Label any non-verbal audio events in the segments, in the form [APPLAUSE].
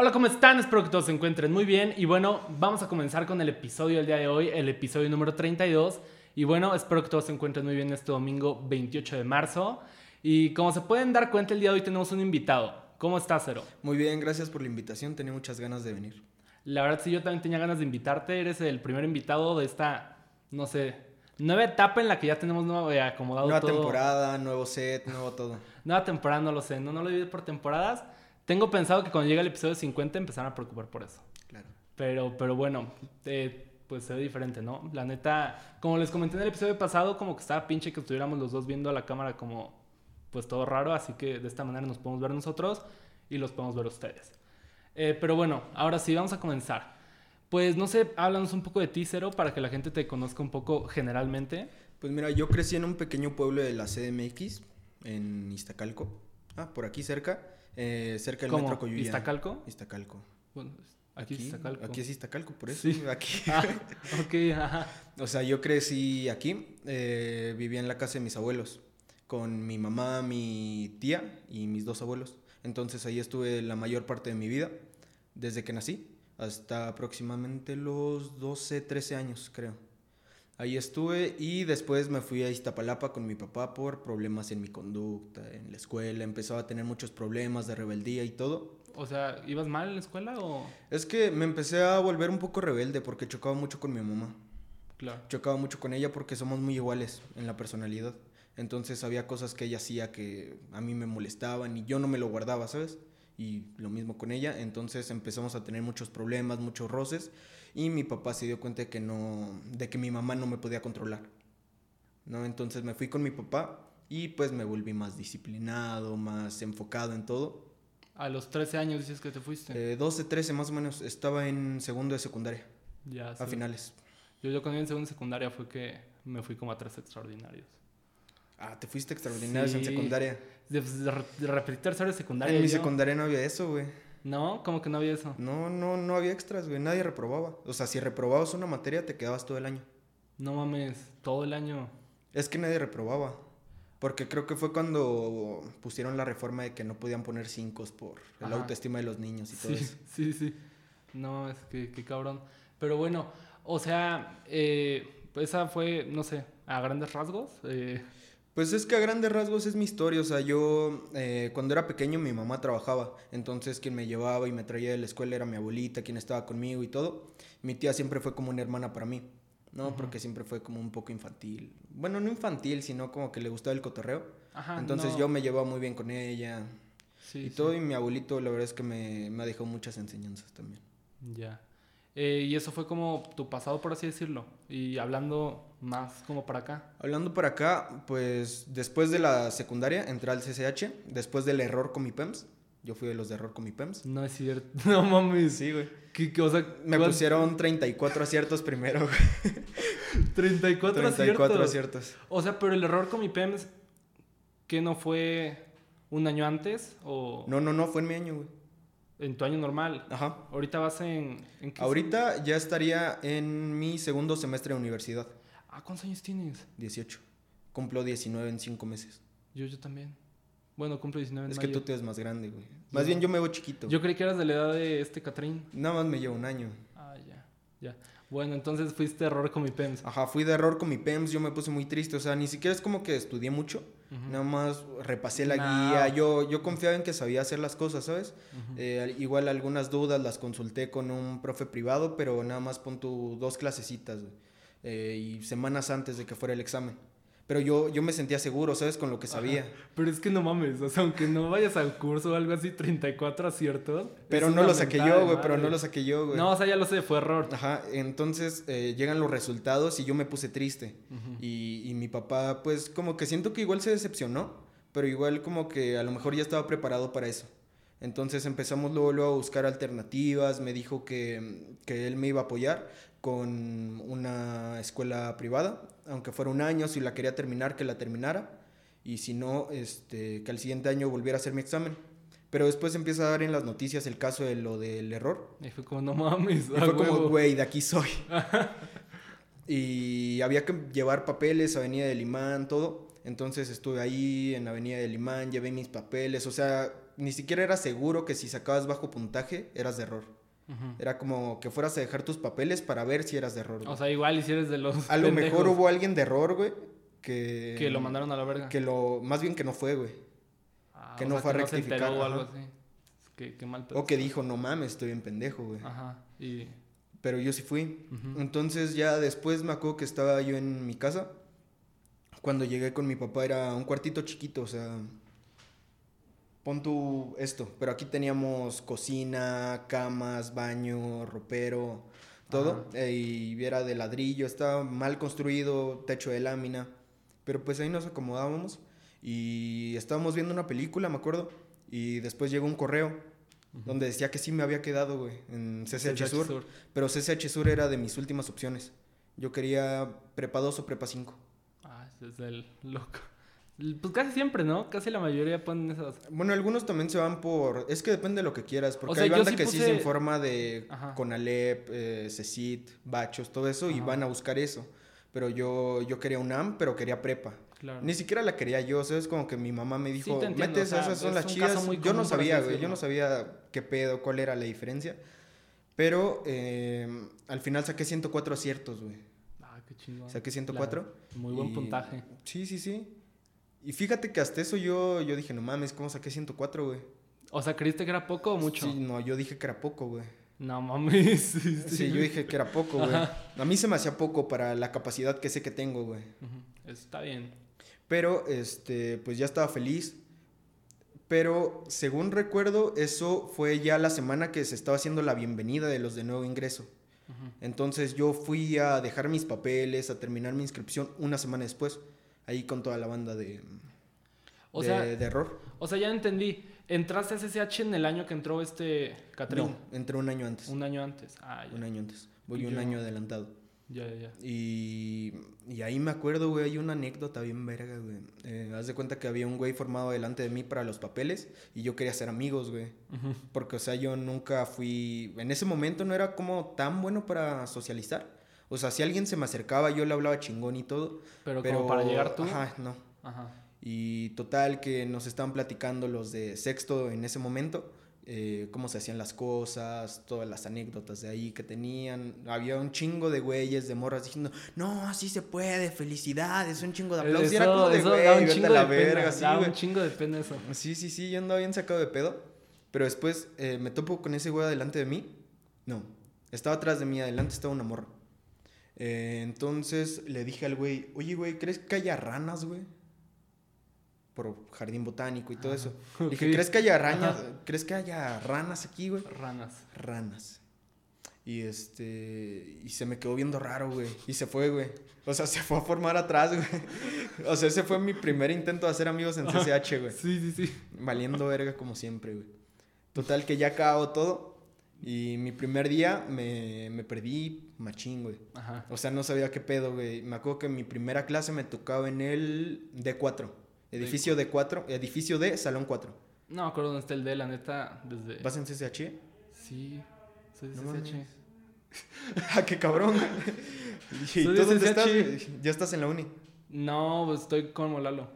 Hola, ¿cómo están? Espero que todos se encuentren muy bien. Y bueno, vamos a comenzar con el episodio del día de hoy, el episodio número 32. Y bueno, espero que todos se encuentren muy bien este domingo 28 de marzo. Y como se pueden dar cuenta, el día de hoy tenemos un invitado. ¿Cómo estás, Cero? Muy bien, gracias por la invitación. Tenía muchas ganas de venir. La verdad, sí, yo también tenía ganas de invitarte. Eres el primer invitado de esta, no sé, nueva etapa en la que ya tenemos nuevo, eh, acomodado Nueva todo. temporada, nuevo set, nuevo todo. Nueva temporada, no lo sé. No, no lo divido por temporadas. Tengo pensado que cuando llegue el episodio 50 empezarán a preocupar por eso. Claro. Pero, pero bueno, eh, pues se ve diferente, ¿no? La neta, como les comenté en el episodio pasado, como que estaba pinche que estuviéramos los dos viendo a la cámara como, pues todo raro, así que de esta manera nos podemos ver nosotros y los podemos ver ustedes. Eh, pero bueno, ahora sí, vamos a comenzar. Pues no sé, háblanos un poco de ti, Cero, para que la gente te conozca un poco generalmente. Pues mira, yo crecí en un pequeño pueblo de la CDMX, en Iztacalco. Ah, por aquí cerca. Eh, cerca del ¿Cómo? metro Coyuya. ¿Iztacalco? Iztacalco. Bueno, aquí, es Iztacalco. Aquí es Iztacalco, por eso. Sí. [LAUGHS] Aquí. [LAUGHS] Ah, ok, ajá. O sea, yo crecí aquí, eh, vivía en la casa de mis abuelos, con mi mamá, mi tía y mis dos abuelos. Entonces ahí estuve la mayor parte de mi vida, desde que nací, hasta aproximadamente los 12, 13 años, creo. Ahí estuve y después me fui a Iztapalapa con mi papá por problemas en mi conducta, en la escuela. Empezaba a tener muchos problemas de rebeldía y todo. O sea, ¿ibas mal en la escuela o...? Es que me empecé a volver un poco rebelde porque chocaba mucho con mi mamá. Claro. chocaba mucho con ella porque somos muy iguales en la personalidad. Entonces había cosas que ella hacía que a mí me molestaban y yo no me lo guardaba, ¿sabes? Y lo mismo con ella. Entonces empezamos a tener muchos problemas, muchos roces y mi papá se dio cuenta de que no de que mi mamá no me podía controlar. ¿No? Entonces me fui con mi papá y pues me volví más disciplinado, más enfocado en todo. A los 13 años dices que te fuiste. Eh, 12, 13 más o menos, estaba en segundo de secundaria, ya, a sí. finales. Yo, yo cuando iba en segunda secundaria fue que me fui como a tres extraordinarios. Ah, te fuiste extraordinarios en Sí. secundaria. De, de, de repetir tercero de secundaria. En mi yo. secundaria no había eso, güey. No, como que no había eso. No, no, no había extras, güey. Nadie reprobaba. O sea, si reprobabas una materia, te quedabas todo el año. No mames, todo el año. Es que nadie reprobaba. Porque creo que fue cuando pusieron la reforma de que no podían poner cinco por la autoestima de los niños y todo Sí, eso. [LAUGHS] sí, sí. No, es que, que cabrón. Pero bueno, o sea, eh, esa fue, no sé, a grandes rasgos. eh, Pues es que a grandes rasgos es mi historia. O sea, yo eh, cuando era pequeño mi mamá trabajaba. Entonces quien me llevaba y me traía de la escuela era mi abuelita, quien estaba conmigo y todo. Mi tía siempre fue como una hermana para mí. ¿no? Porque siempre fue como un poco infantil. Bueno, no infantil, sino como que le gustaba el cotorreo. ajá, Entonces no, yo me llevaba muy bien con ella sí, y sí, todo. Y mi abuelito, la verdad es que me, me ha dejado muchas enseñanzas también. Ya. Eh, y eso fue como tu pasado, por así decirlo. Y hablando más como para acá. Hablando para acá, pues después de la secundaria entré al CCH, después del error con mi PEMS. Yo fui de los de error con mi PEMS. No es cierto. [LAUGHS] No mames. Sí, güey. ¿Qué, qué- o sea, Me ¿cuál- pusieron 34 aciertos primero. güey. [LAUGHS] 34, 34 aciertos. aciertos. O sea, pero el error con mi PEMS, que no fue un año antes o No, no, no, fue en mi año, güey. En tu año normal. Ajá. Ahorita vas en... ¿en qué Ahorita ya estaría en mi segundo semestre de universidad, Ah, ¿cuántos años tienes? 18. Cumplo 19 en 5 meses. Yo, yo también. Bueno, cumplo 19 en Es que tú te ves más grande, güey. Más Yo- bien yo me veo chiquito. Yo creí que eras de la edad de este Catrín. Nada más me llevo un año. Ah, ya, ya. Bueno, entonces fuiste error con mi PEMS. Ajá, fui de error con mi PEMS, yo me puse muy triste, o sea, ni siquiera es como que estudié mucho, Nada más repasé la No. guía, yo, yo confiaba en que sabía hacer las cosas, ¿sabes? Eh, al- igual algunas dudas las consulté con un profe privado, pero nada más pon tu dos clasecitas, güey, eh, y semanas antes de que fuera el examen. Pero yo, yo me sentía seguro, ¿sabes? Con lo que sabía. Pero es que no mames, o sea, aunque no vayas al curso o algo así, 34 aciertos. Pero no lo saqué yo, güey, pero no lo saqué yo, güey. No, o sea, ya lo sé, fue error. Ajá, entonces eh, llegan los resultados y yo me puse triste. Y, y mi papá, pues como que siento que igual se decepcionó, pero igual como que a lo mejor ya estaba preparado para eso. Entonces empezamos luego, luego a buscar alternativas, me dijo que, que él me iba a apoyar con una escuela privada, aunque fuera un año, si la quería terminar, que la terminara, y si no, este, que al siguiente año volviera a hacer mi examen. Pero después empieza a dar en las noticias el caso de lo del error, Y fue como, no mames. y fue como, güey, de aquí soy. [LAUGHS] y había que llevar papeles, Avenida del Imán, todo. Entonces estuve ahí en Avenida del Imán, llevé mis papeles. O sea, ni siquiera era seguro que si sacabas bajo puntaje eras de error. Era como que fueras a dejar tus papeles para ver si eras de error. güey. O sea, igual y si eres de los a lo mejor hubo alguien de error, güey, que... que lo mandaron a la verga. Que lo... Más bien que no fue, güey. Ah, que no sea, fue a que no se rectificar, enteró o algo así. Qué, qué mal. O que dijo, no mames, estoy en pendejo, güey. Ajá. Y... Pero yo sí fui. Entonces ya después me acuerdo que estaba yo en mi casa. Cuando llegué con mi papá era un cuartito chiquito, o sea... Pon tú esto, pero aquí teníamos cocina, camas, baño, ropero, todo. eh, y era de ladrillo, estaba mal construido, techo de lámina. Pero pues ahí nos acomodábamos y estábamos viendo una película, me acuerdo. Y después llegó un correo donde decía que sí me había quedado, güey, en CCH, CCH Sur. Sur. Pero CCH Sur era de mis últimas opciones. Yo quería prepa 2 o prepa 5. Ah, ese es el loco. Pues casi siempre, ¿no? Casi la mayoría ponen esas. Bueno, algunos también se van por... Es que depende de lo que quieras, porque O sea, hay banda sí que sí puse- se informa de Ajá. Conalep, eh, CECIT, Bachos, todo eso, y van a buscar eso. Pero yo, yo quería UNAM, pero quería prepa. Claro. Ni siquiera la quería yo, ¿sabes? Como que mi mamá me dijo, metes, o sea, esas son las chidas. Yo no sabía, güey, yo no sabía qué pedo, cuál era la diferencia. Pero eh, al final saqué 104 aciertos, güey. Ah, qué chingón. Saqué 104. Claro. Muy buen y- puntaje. Sí, sí, sí. Y fíjate que hasta eso yo, yo dije, no mames, ¿cómo saqué 104, güey? O sea, ¿creíste que era poco o mucho? Sí, no, yo dije que era poco, güey. No mames. [LAUGHS] Sí, Sí, yo dije que era poco, güey. A mí se me hacía poco para la capacidad que sé que tengo, güey. Está bien. Pero, este, pues ya estaba feliz. Pero, según recuerdo, eso fue ya la semana que se estaba haciendo la bienvenida de los de nuevo ingreso. Entonces yo fui a dejar mis papeles, a terminar mi inscripción una semana después. Ahí con toda la banda de, O de, sea, de error. o sea, ya entendí. Entraste a SSH en el año que entró este Catrín. No, entré un año antes. Un año antes. Ah, ya. Un año antes. Voy un año adelantado. Ya, ya, ya. Y, y ahí me acuerdo, güey, hay una anécdota bien verga, güey. Eh, haz de cuenta que había un güey formado delante de mí para los papeles y yo quería ser amigos, güey. Porque, o sea, yo nunca fui... En ese momento no era como tan bueno para socializar. O sea, si alguien se me acercaba, yo le hablaba chingón y todo. Pero, Pero, como para llegar tú. Ajá, no. Ajá. Y total que nos estaban platicando los de sexto en ese momento, eh, cómo se hacían las cosas, todas las anécdotas de ahí que tenían. Había un chingo de güeyes, de morras diciendo, no, sí se puede, felicidades, un chingo de aplausos. Y era como de, güey, da un chingo la de pena. verga, da güey. un chingo de pena eso. Sí, sí, sí, yo andaba bien sacado de pedo. Pero después eh, me topo con ese güey adelante de mí. No, estaba atrás de mí, adelante estaba una morra. Eh, entonces le dije al güey, oye, güey, ¿crees que haya ranas, güey? Por jardín botánico y todo eso. [LAUGHS] Le Dije. ¿crees que haya ranas? ¿Crees que haya ranas aquí, güey? Ranas. Ranas. Y este. Y se me quedó viendo raro, güey. Y se fue, güey. O sea, [LAUGHS] se fue a formar atrás, güey. O sea, ese fue mi primer intento de hacer amigos en CCH, güey. [LAUGHS] Sí, sí, sí. Valiendo verga como siempre, güey. Total que ya acabó todo. Y mi primer día me, me perdí machín, güey. Ajá. O sea, no sabía qué pedo, güey. Me acuerdo que mi primera clase me tocaba en el D4. Edificio D4. Edificio D, salón 4. No me acuerdo dónde está el D, la neta, desde... ¿Vas en CCH? Sí, soy No CCH. mames. [LAUGHS] ah, qué cabrón. [LAUGHS] ¿Y tú de dónde CCH. estás? Ya estás en la uni. No, pues estoy como Lalo.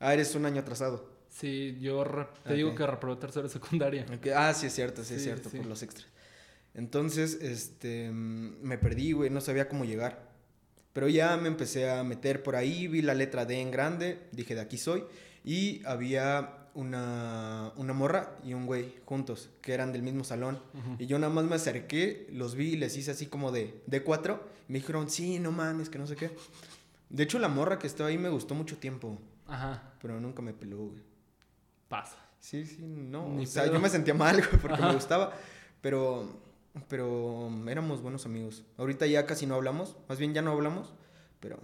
Ah, eres un año atrasado. Sí, yo te digo que reprobé tercero de secundaria. Ah, sí es cierto, sí, es cierto, sí. por los extras. Entonces, este, me perdí, güey, no sabía cómo llegar. Pero ya me empecé a meter por ahí, vi la letra D en grande, dije, de aquí soy. Y había una, una morra y un güey juntos, que eran del mismo salón. Y yo nada más me acerqué, los vi y les hice así como de D4. Y me dijeron, sí, no mames, que no sé qué. De hecho, la morra que estaba ahí me gustó mucho tiempo, Ajá, pero nunca me peló, güey. Pasa. Sí, sí, no. Ni o sea, pedo. yo me sentía mal, güey, porque Ajá. me gustaba. Pero, pero éramos buenos amigos. Ahorita ya casi no hablamos. Más bien ya no hablamos, pero...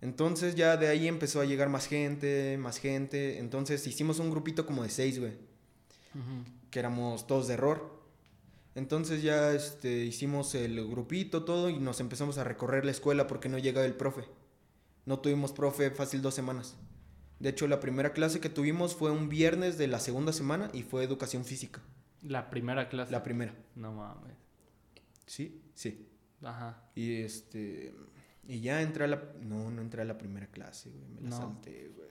Entonces ya de ahí empezó a llegar más gente, más gente. Entonces hicimos un grupito como de seis, güey. Que éramos todos de error. Entonces ya este, hicimos el grupito, todo, y nos empezamos a recorrer la escuela porque no llegaba el profe. No tuvimos profe fácil dos semanas. De hecho, la primera clase que tuvimos fue un viernes de la segunda semana y fue educación física. La primera clase. La primera. No mames. ¿Sí? Sí. Ajá. Y este. Y ya entré a la. No, no entré a la primera clase, güey. Me la No. salté, güey.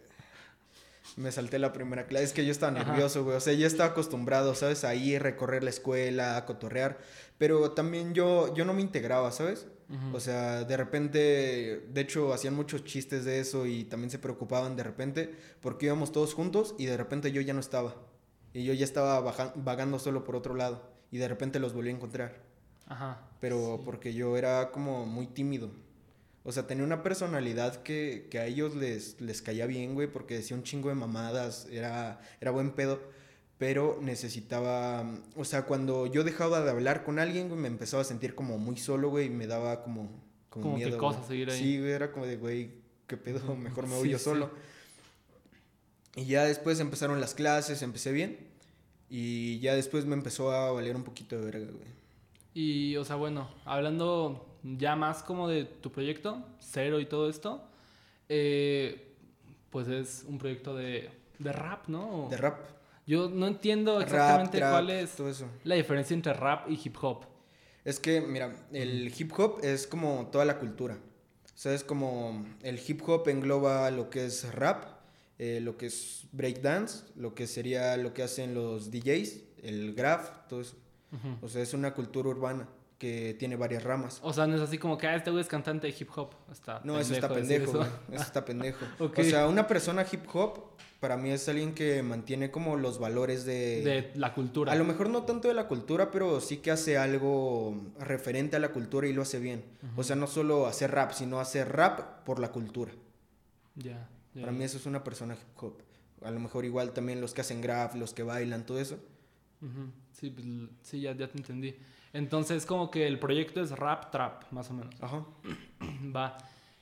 Me salté la primera clase. Es que yo estaba nervioso, güey. O sea, ya estaba acostumbrado, ¿sabes? A ir, recorrer la escuela, a cotorrear. Pero también yo, yo no me integraba, ¿sabes? O sea, de repente, de hecho, hacían muchos chistes de eso y también se preocupaban de repente porque íbamos todos juntos y de repente yo ya no estaba. Y yo ya estaba vagando solo por otro lado y de repente los volví a encontrar. Ajá. Pero porque yo era como muy tímido. O sea, tenía una personalidad que, que a ellos les, les caía bien, güey, porque decía un chingo de mamadas, era, era buen pedo, pero necesitaba, o sea, cuando yo dejaba de hablar con alguien, güey, me empezaba a sentir como muy solo, güey, y me daba como, como, como miedo. cosa seguir ahí. Sí, güey, era como de, güey, qué pedo, mejor me voy yo solo. Y ya después empezaron las clases, empecé bien, y ya después me empezó a valer un poquito de verga, güey. Y, o sea, bueno, hablando ya más como de tu proyecto, Cero y todo esto, eh, pues es un proyecto de, de rap, ¿no? De rap. Yo no entiendo exactamente cuál es la diferencia entre rap y hip hop. Es que, mira, el hip hop es como toda la cultura. O sea, es como el hip hop engloba lo que es rap, eh, lo que es breakdance, lo que sería lo que hacen los DJs, el graph, todo eso. O sea, es una cultura urbana que tiene varias ramas. O sea, no es así como que, ah, este güey es cantante de hip hop. Está no, eso está pendejo, eso. eso. está pendejo. [LAUGHS] O sea, una persona hip hop, para mí es alguien que mantiene como los valores de... De la cultura. A lo mejor no tanto de la cultura, pero sí que hace algo referente a la cultura y lo hace bien. O sea, no solo hacer rap, sino hacer rap por la cultura. Ya. para mí eso es una persona hip hop. A lo mejor igual también los que hacen graph, los que bailan, todo eso. Sí, pues, sí, ya, ya te entendí. Entonces, como que el proyecto es rap trap, más o menos. Ajá. [CLEARS THROAT] Va.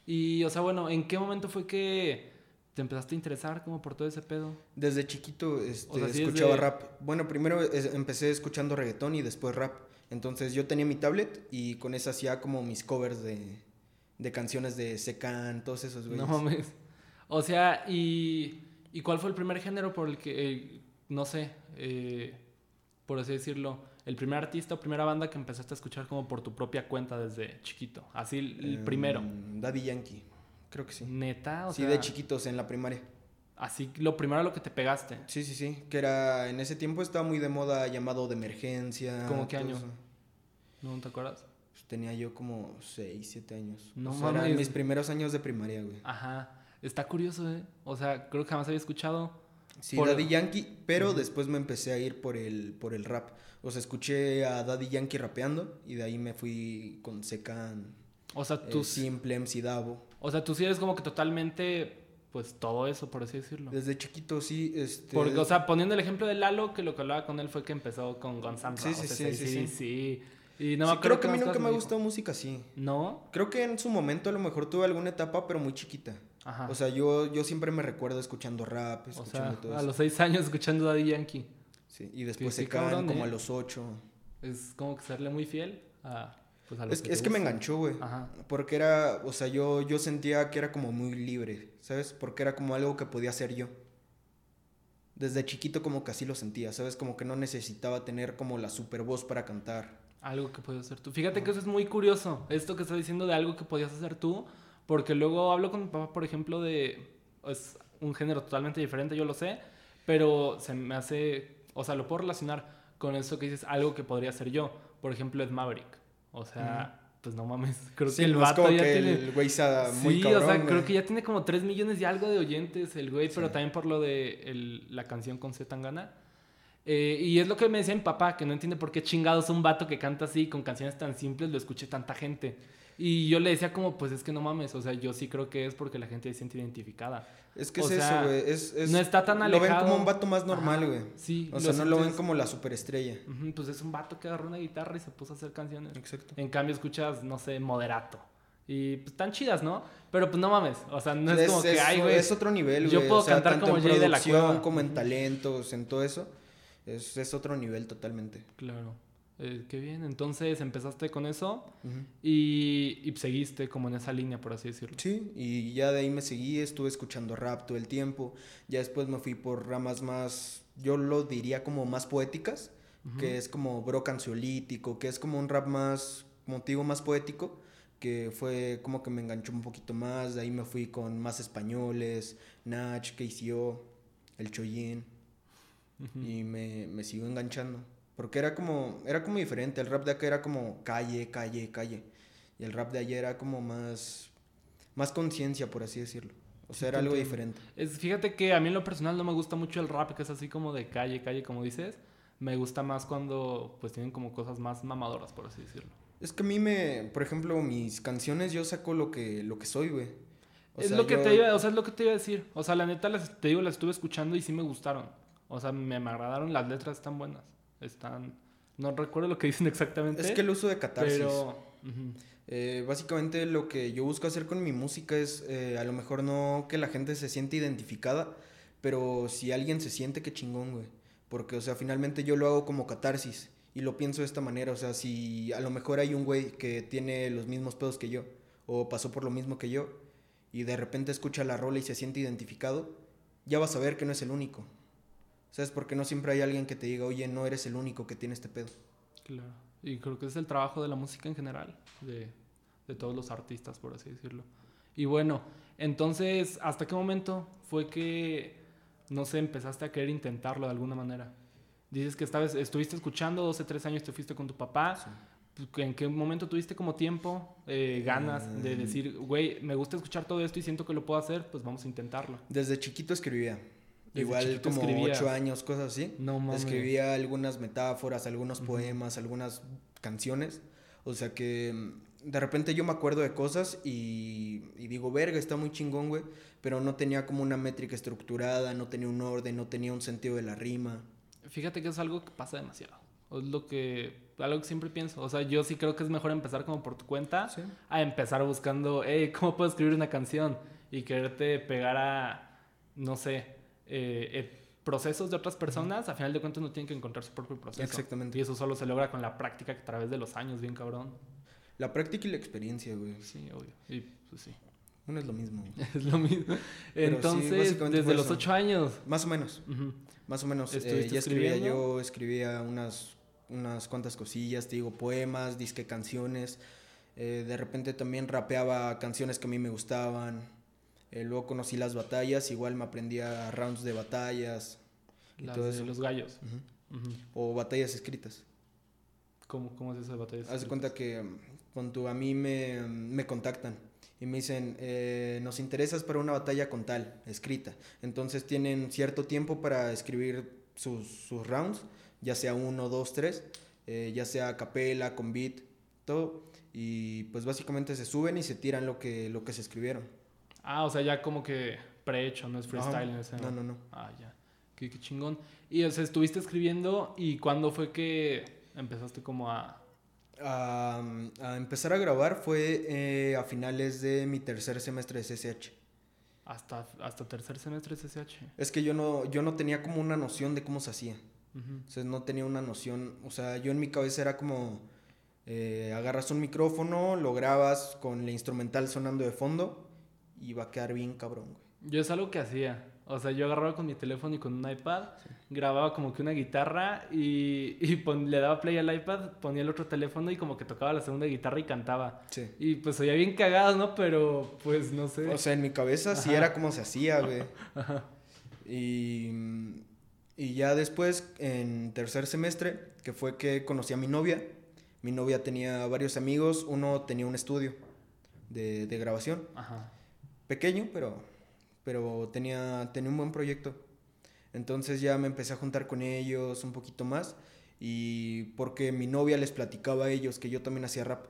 Y, o sea, bueno, ¿en qué momento fue que te empezaste a interesar como por todo ese pedo? Desde chiquito este, escuchaba rap. Bueno, primero empecé escuchando reggaetón y después rap. Entonces yo tenía mi tablet y con eso hacía como mis covers de, de canciones de Secan, todos esos güeyes. No mames. O sea, ¿y, ¿y cuál fue el primer género por el que, eh, no sé, eh, por así decirlo, el primer artista o primera banda que empezaste a escuchar como por tu propia cuenta desde chiquito? Así, el em, primero. Daddy Yankee, creo que sí. ¿Neta? O sí, de chiquitos en la primaria. Así, lo primero a lo que te pegaste. Sí, sí, sí. Que era, en ese tiempo estaba muy de moda llamado de emergencia. ¿Cómo qué año? ¿No te acuerdas? Pues tenía yo como 6, 7 años. No o eran mis primeros años de primaria, güey. Ajá. Está curioso, ¿eh? O sea, creo que jamás había escuchado. Sí, Daddy Yankee, pero después me empecé a ir por el, por el rap. O sea, escuché a Daddy Yankee rapeando y de ahí me fui con Secan. O sea, tú. Eh, Simple, MC Davo. O sea, tú sí eres como que totalmente. Pues todo eso, por así decirlo. Desde chiquito, sí. Este... Porque, o sea, poniendo el ejemplo de Lalo, que lo que hablaba con él fue que empezó con Gonzalo. Sí, sí, sí, sí, sí, Y no creo que a mí nunca me ha gustado música así. ¿No? Creo que en su momento a lo mejor tuve alguna etapa, pero muy chiquita. Ajá. O sea, yo, yo siempre me recuerdo escuchando rap, escuchando todo eso. A los seis años escuchando Daddy Yankee y después se caen como a los ocho. Es como que serle muy fiel a, pues es, que, es que me enganchó, güey. Porque era, o sea, yo, yo sentía que era como muy libre, ¿sabes? Porque era como algo que podía hacer yo. Desde chiquito como que así lo sentía, ¿sabes? Como que no necesitaba tener como la super voz para cantar. Algo que podías hacer tú. Fíjate que eso es muy curioso, esto que estás diciendo de algo que podías hacer tú, porque luego hablo con mi papá, por ejemplo, de... Es un género totalmente diferente, yo lo sé, pero se me hace o sea, lo puedo relacionar con eso que dices, algo que podría ser yo. Por ejemplo, es Maverick. O sea, pues no mames. [LAUGHS] Creo que el vato ya tiene. El güey muy sí, o sea, creo que ya tiene como 3 millones y algo de oyentes el güey, pero también por lo de el, la canción con Z Tangana. Eh, y es lo que me decía mi papá, que no entiende por qué chingados un vato que canta así con canciones tan simples lo escuche tanta gente. Y yo le decía como, pues es que no mames, o sea, yo sí creo que es porque la gente se siente identificada. Es que es eso, güey. Es, no está tan alejado. Lo ven como un vato más normal, güey. Sí. O sea, no lo ven como la superestrella. pues es un vato que agarró una guitarra y se puso a hacer canciones. Exacto. En cambio escuchas, no sé, moderato. Y pues están chidas, ¿no? Pero pues no mames. O sea, no es, como que hay, güey. Es otro nivel, güey. Yo puedo cantar como Jay de la Cueva. como en talentos, en todo eso. Es, es otro nivel totalmente. Claro. Eh, qué bien, entonces empezaste con eso y, seguiste como en esa línea, por así decirlo. Sí, y ya de ahí me seguí, estuve escuchando rap todo el tiempo, ya después me fui por ramas más, yo lo diría como más poéticas, que es como bro cancionítico, que es como un rap más, motivo más poético, que fue como que me enganchó un poquito más, de ahí me fui con más españoles, Nach, KCO, el chollín. Y me, me sigo enganchando. Porque era como, era como diferente. El rap de acá era como calle, calle, calle. Y el rap de allá era como más, más conciencia, por así decirlo. O sea, era algo diferente. Es, fíjate que a mí en lo personal no me gusta mucho el rap, que es así como de calle, calle, como dices. Me gusta más cuando pues tienen como cosas más mamadoras, por así decirlo. Es que a mí me, por ejemplo, mis canciones yo saco lo que, lo que soy, güey. es lo que te iba, o sea, es lo que te iba a decir. O sea, la neta las, te digo, las estuve escuchando y sí me gustaron. O sea, me, me agradaron, las letras están buenas. Están, no recuerdo lo que dicen [LAUGHS] exactamente. Es que el uso de catarsis. Pero, eh, básicamente lo que yo busco hacer con mi música es eh, a lo mejor no que la gente se siente identificada, pero si alguien se siente, que chingón, güey. Porque, o sea, finalmente yo lo hago como catarsis y lo pienso de esta manera. O sea, si a lo mejor hay un güey que tiene los mismos pedos que yo o pasó por lo mismo que yo y de repente escucha la rola y se siente identificado, ya vas a ver que no es el único. ¿Sabes? Porque no siempre hay alguien que te diga, oye, no eres el único que tiene este pedo. Claro. Y creo que es el trabajo de la música en general, de, de todos los artistas, por así decirlo. Y bueno, entonces, ¿hasta qué momento fue que, no sé, empezaste a querer intentarlo de alguna manera? Dices que estabas, estuviste escuchando 12, 13 años, te fuiste con tu papá. ¿En qué momento tuviste como tiempo, eh, ganas de mm. decir, güey, me gusta escuchar todo esto y siento que lo puedo hacer, pues vamos a intentarlo? Desde chiquito escribía. Igual como ocho años, cosas así. No mames. Escribía algunas metáforas, algunos poemas, algunas canciones. O sea que mm, de repente yo me acuerdo de cosas y, y, digo, verga, está muy chingón, güey. Pero no tenía como una métrica estructurada, no tenía un orden, no tenía un sentido de la rima. Fíjate que es algo que pasa demasiado. Es lo que, algo que siempre pienso. O sea, yo sí creo que es mejor empezar como por tu cuenta a empezar buscando, hey, ¿cómo puedo escribir una canción? Y quererte pegar a, no sé, eh, eh, procesos de otras personas, a final de cuentas no tienen que encontrar su propio proceso. Exactamente. Y eso solo se logra con la práctica a través de los años, bien cabrón. La práctica y la experiencia, güey. Sí, obvio. Y pues sí. Uno es lo mismo. [LAUGHS] es lo mismo. Entonces, desde los ocho años. Más o menos. Más o menos. Eh, ya escribía yo, escribía unas, unas cuantas cosillas, te digo, poemas, disque canciones. de repente también rapeaba canciones que a mí me gustaban. Eh, luego conocí las batallas, igual me aprendía rounds de batallas. Y todo eso. los gallos. O batallas escritas. ¿Cómo, cómo es eso de batallas? Haz de cuenta que cuando a mí me, me contactan y me dicen, eh, nos interesas para una batalla con tal, escrita. Entonces tienen cierto tiempo para escribir sus, sus rounds, ya sea uno, dos, tres, eh, ya sea capela, con beat, todo. Y pues básicamente se suben y se tiran lo que, lo que se escribieron. Ah, o sea, ya como que prehecho, no es freestyle en ese No, no, no. Ah, ya. Qué, chingón. Y o sea, estuviste escribiendo y ¿cuándo fue que empezaste como a... A, empezar a grabar fue eh, a finales de mi tercer semestre de CCH. Hasta, hasta tercer semestre de CCH. Es que yo no, yo no tenía como una noción de cómo se hacía. O sea, no tenía una noción. O sea, yo en mi cabeza era como... Eh, agarras un micrófono, lo grabas con la instrumental sonando de fondo y va a quedar bien cabrón, güey. Yo es algo que hacía. O sea, yo agarraba con mi teléfono y con un iPad, grababa como que una guitarra y, y le daba play al iPad, ponía el otro teléfono y como que tocaba la segunda guitarra y cantaba. Sí. Y pues oía bien cagado, ¿no? Pero pues no sé. O sea, en mi cabeza sí era como se hacía, [LAUGHS] güey. Ajá. Y, y ya después, en tercer semestre, que fue que conocí a mi novia, mi novia tenía varios amigos, uno tenía un estudio de, de grabación. Ajá pequeño, pero, pero tenía, tenía un buen proyecto. Entonces ya me empecé a juntar con ellos un poquito más y porque mi novia les platicaba a ellos que yo también hacía rap.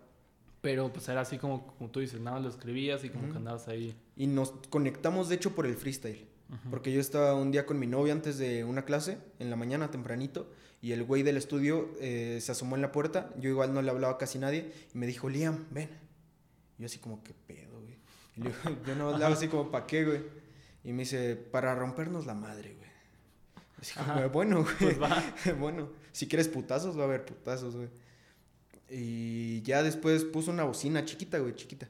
Pero pues era así como, como tú dices, nada, lo escribías y como que andabas ahí. Y nos conectamos de hecho por el freestyle. Porque yo estaba un día con mi novia antes de una clase, en la mañana tempranito, y el güey del estudio eh, se asomó en la puerta, yo igual no le hablaba a casi nadie, y me dijo, Liam, ven. yo así como, ¿qué pedo? Y le digo, yo no hablaba así como, ¿para qué, güey? Y me dice, para rompernos la madre, güey. Así como, bueno, güey. Pues va. [LAUGHS] bueno, si quieres putazos, va a haber putazos, güey. Y ya después puso una bocina chiquita, güey, chiquita.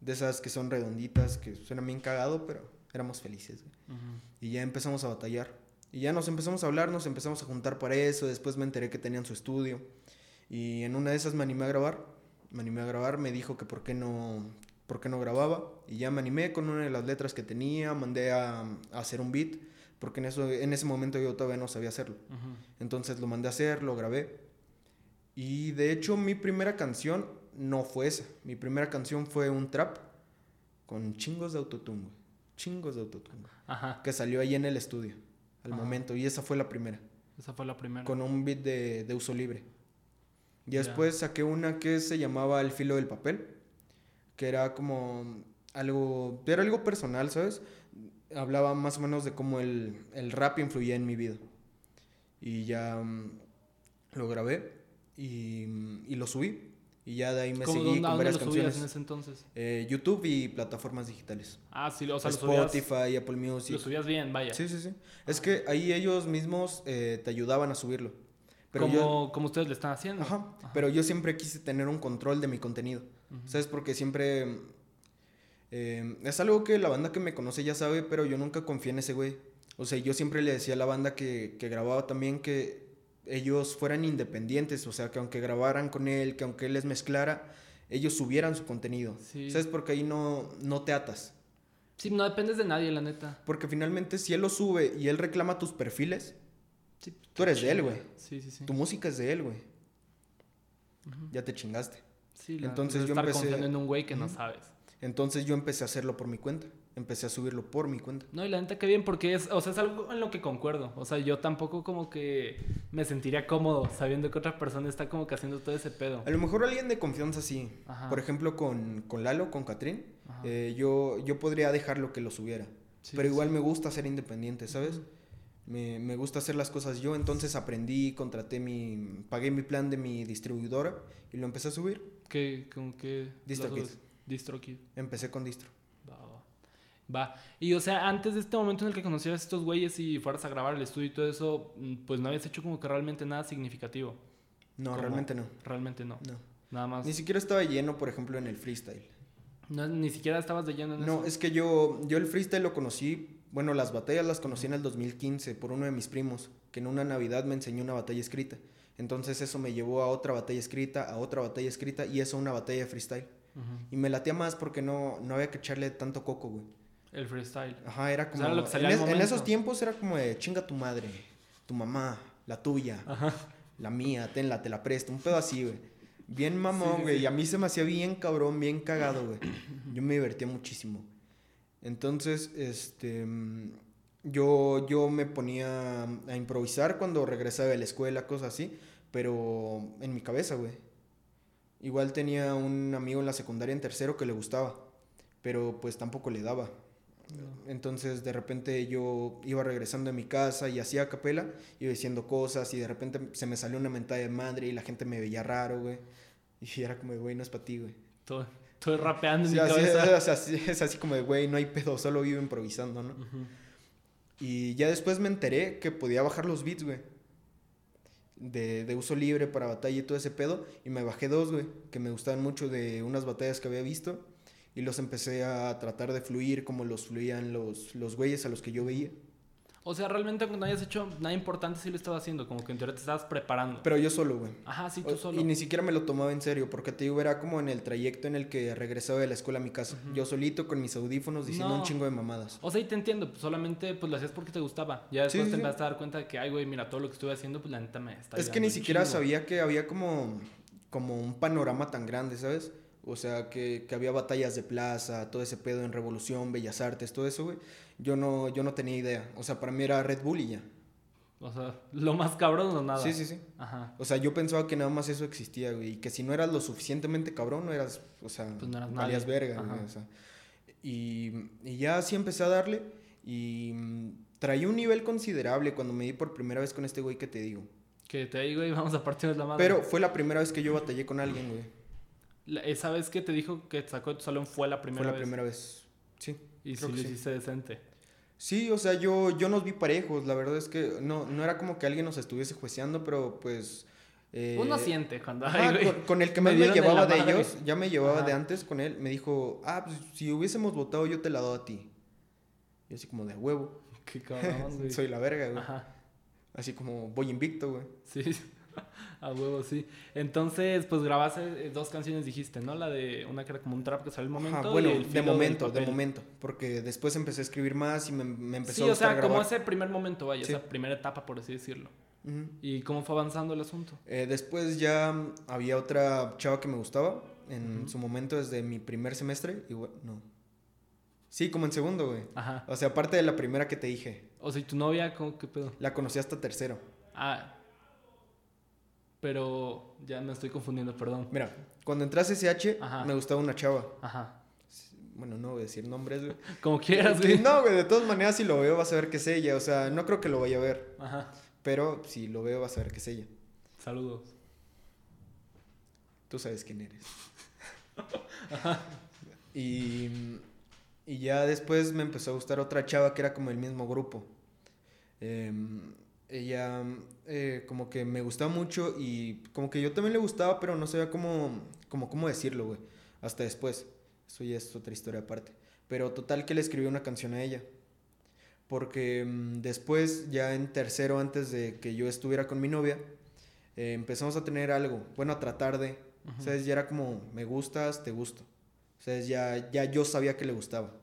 De esas que son redonditas, que suenan bien cagado, pero éramos felices, güey. Y ya empezamos a batallar. Y ya nos empezamos a hablar, nos empezamos a juntar para eso. Después me enteré que tenían su estudio. Y en una de esas me animé a grabar. Me animé a grabar, me dijo que por qué no porque no grababa y ya me animé con una de las letras que tenía, mandé a, hacer un beat porque en, eso, en ese momento yo todavía no sabía hacerlo. Ujú. Entonces lo mandé a hacer, lo grabé. Y de hecho mi primera canción no fue esa. Mi primera canción fue un trap con chingos de autotune. Chingos de autotune. Ajá. Que salió ahí en el estudio al Ajá. momento. Y esa fue la primera. Esa fue la primera. Con un beat de, de uso libre. Y Ya. después saqué una que se llamaba El filo del papel. Que era como algo... Era algo personal, ¿sabes? Hablaba más o menos de cómo el, el rap influía en mi vida. Y ya mm, lo grabé y, y lo subí. Y ya de ahí me ¿Cómo, seguí dónde, con dónde varias lo canciones. en ese entonces? Eh, YouTube y plataformas digitales. Ah, sí, o sea, lo subías, Spotify, Apple Music. lo subías bien, vaya. Sí, sí, sí. Es que ahí ellos mismos eh, te ayudaban a subirlo. Pero como, yo... como ustedes le están haciendo. Ajá, pero yo siempre quise tener un control de mi contenido. Ujú. ¿Sabes? Porque siempre... eh, es algo que la banda que me conoce ya sabe, pero yo nunca confié en ese güey. O sea, yo siempre le decía a la banda que, que grababa también que ellos fueran independientes. O sea, que aunque grabaran con él, que aunque él les mezclara, ellos subieran su contenido. Sí. ¿Sabes? Porque ahí no, no te atas. Sí, no dependes de nadie, la neta. Porque finalmente si él lo sube y él reclama tus perfiles, Sí, Tú eres de él, güey. Sí, sí, sí. tu música es de él, güey. Ya te chingaste. Sí, la- Entonces yo estar empecé- confiando en un güey que no sabes. Entonces yo empecé a hacerlo por mi cuenta. Empecé a subirlo por mi cuenta. No, y la neta que bien, porque es, o sea, es algo en lo que concuerdo. O sea, yo tampoco como que me sentiría cómodo sabiendo que otra persona está como que haciendo todo ese pedo. A lo mejor alguien de confianza sí. Ajá. Por ejemplo, con, con Lalo, con Catrín, eh, yo, yo podría dejarlo que lo subiera. Sí, pero igual sí. me gusta ser independiente, ¿sabes? Me, me gusta hacer las cosas yo, entonces aprendí, contraté mi, pagué mi plan de mi distribuidora y lo empecé a subir. ¿Qué, con qué? DistroKid. DistroKid. Empecé con distro. Va, va. Va. Y o sea, antes de este momento en el que conocieras a estos güeyes y fueras a grabar el estudio y todo eso, mm, pues no habías hecho como que realmente nada significativo. No, ¿Cómo? realmente no. Realmente no. No. Nada más. Ni siquiera estaba lleno, por ejemplo, en el freestyle. No, ni siquiera estabas de lleno en No, eso. es que yo, yo el freestyle lo conocí, bueno, las batallas las conocí en el 2015 por uno de mis primos, que en una Navidad me enseñó una batalla escrita. Entonces eso me llevó a otra batalla escrita, a otra batalla escrita y eso a una batalla de freestyle. Y me latía más porque no, no había que echarle tanto coco, güey. El freestyle. Ajá, era como... era lo que salía en, esos tiempos era como de chinga tu madre, tu mamá, la tuya, Ajá. la mía, tenla, te la presto, un pedo así, güey. Bien mamón, sí, güey. sí. Y a mí se me hacía bien cabrón, bien cagado, güey. Yo me divertía muchísimo. Entonces, este. Yo, yo me ponía a improvisar cuando regresaba de la escuela, cosas así. Pero en mi cabeza, güey. Igual tenía un amigo en la secundaria en tercero que le gustaba. Pero pues tampoco le daba. Entonces de repente yo iba regresando a mi casa y hacía capela, iba diciendo cosas y de repente se me salió una mentada de madre y la gente me veía raro, güey. Y era como, güey, no es para ti, güey. Todo, todo rapeando en Sí, mi así- cabeza. [LAUGHS] es, así, es así como de, güey, no hay pedo, solo vivo improvisando, ¿no? Y ya después me enteré que podía bajar los beats, güey. De, de uso libre para batalla y todo ese pedo. Y me bajé dos, güey, que me gustaban mucho de unas batallas que había visto. Y los empecé a tratar de fluir como los fluían los, los güeyes a los que yo veía. O sea, realmente no hayas hecho nada importante, sí lo estabas haciendo. Como que en teoría te estabas preparando. Pero yo solo, güey. Ajá, sí, tú O- solo. Y ni siquiera me lo tomaba en serio, porque te digo, era como en el trayecto en el que regresaba de la escuela a mi casa. Yo solito con mis audífonos diciendo No. un chingo de mamadas. O sea, y te entiendo, pues solamente pues lo hacías porque te gustaba. Ya Sí, después sí, te sí. empezaste a dar cuenta de que, ay, güey, mira, todo lo que estuve haciendo, pues la neta me está Es que ni siquiera chingo. sabía que había como, como un panorama tan grande, ¿sabes? O sea, que, que había batallas de plaza, todo ese pedo en Revolución, Bellas Artes, todo eso, güey. Yo no, yo no tenía idea. O sea, para mí era Red Bull y ya. O sea, lo más cabrón o nada. Sí, sí, sí. Ajá. O sea, yo pensaba que nada más eso existía, güey. Y que si no eras lo suficientemente cabrón, no eras, o sea, Pues no eras nadie. verga, güey. O sea. Y, y ya así empecé a darle. Y mm, traía un nivel considerable cuando me di por primera vez con este güey que te digo. Que te digo, güey, vamos a partirnos la madre. Pero fue la primera vez que yo batallé con alguien, güey. Esa vez que te dijo que sacó de tu salón fue la primera Fue la vez. primera vez. Sí. Y que lo sí. hiciste decente. Sí, o sea, yo, yo nos vi parejos. La verdad es que no, no era como que alguien nos estuviese jueceando, pero pues. eh, Uno siente cuando güey. con, con el que me me, llevaba de madre. ellos, ya me llevaba Ajá. de antes con él, me dijo, ah, pues si hubiésemos votado yo te la doy a ti. Y así como de "A huevo. Qué cabrón, [LAUGHS] güey. Soy la verga, güey. Ajá. Así como voy invicto, güey. Sí. [LAUGHS] A huevo, sí. Entonces, pues grabaste eh, dos canciones, dijiste, ¿no? La de una que era como un trap que salió el momento. Ajá, bueno, y el de momento, de momento. Porque después empecé a escribir más y me, me empezó Sí, a o gustar sea, como grabar. ese primer momento, vaya, Sí. esa primera etapa, por así decirlo. Ujú. ¿Y cómo fue avanzando el asunto? Eh, después ya había otra chava que me gustaba. En Ujú. su momento, desde mi primer semestre. Igual, no. Sí, como en segundo, güey. Ajá. O sea, aparte de la primera que te dije. O sea, ¿y tu novia cómo qué pedo? La conocí hasta tercero. Ah. Pero ya me estoy confundiendo, perdón. Mira, cuando entré a Ajá. me gustaba una chava. Ajá. Bueno, no voy a decir nombres, güey. [LAUGHS] Como quieras, güey. No, güey, de todas maneras, si lo veo, vas a ver que es ella. O sea, no creo que lo vaya a ver. Ajá. Pero si lo veo, vas a ver que es ella. Saludos. Tú sabes quién eres. [LAUGHS] y, y ya después me empezó a gustar otra chava que era como el mismo grupo. Em, ella eh, como que me gustaba mucho y como que yo también le gustaba, pero no sabía cómo, cómo, cómo decirlo, güey. Hasta después. Eso ya es otra historia aparte. Pero total que le escribí una canción a ella. Porque mm, después, ya en tercero, antes de que yo estuviera con mi novia, eh, empezamos a tener algo. Bueno, a tratar de. Ujú. ¿Sabes? Ya era como, me gustas, te gusto. ¿Sabes? Ya, ya yo sabía que le gustaba.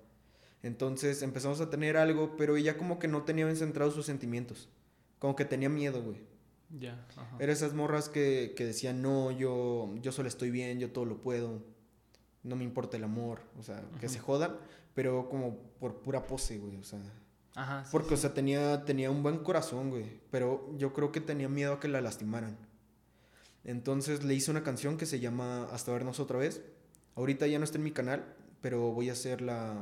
Entonces empezamos a tener algo, pero ella como que no tenía bien centrados sus sentimientos. Como que tenía miedo, güey. Ya. Ajá. Era esas morras que, que decían, no, yo, yo solo estoy bien, yo todo lo puedo. No me importa el amor. O sea, que se jodan, pero como por pura pose, güey. O sea, Ajá. sí, porque, sí. o sea, tenía, tenía un buen corazón, güey. Pero yo creo que tenía miedo a que la lastimaran. Entonces le hice una canción que se llama Hasta vernos otra vez. Ahorita ya no está en mi canal, pero voy a hacerla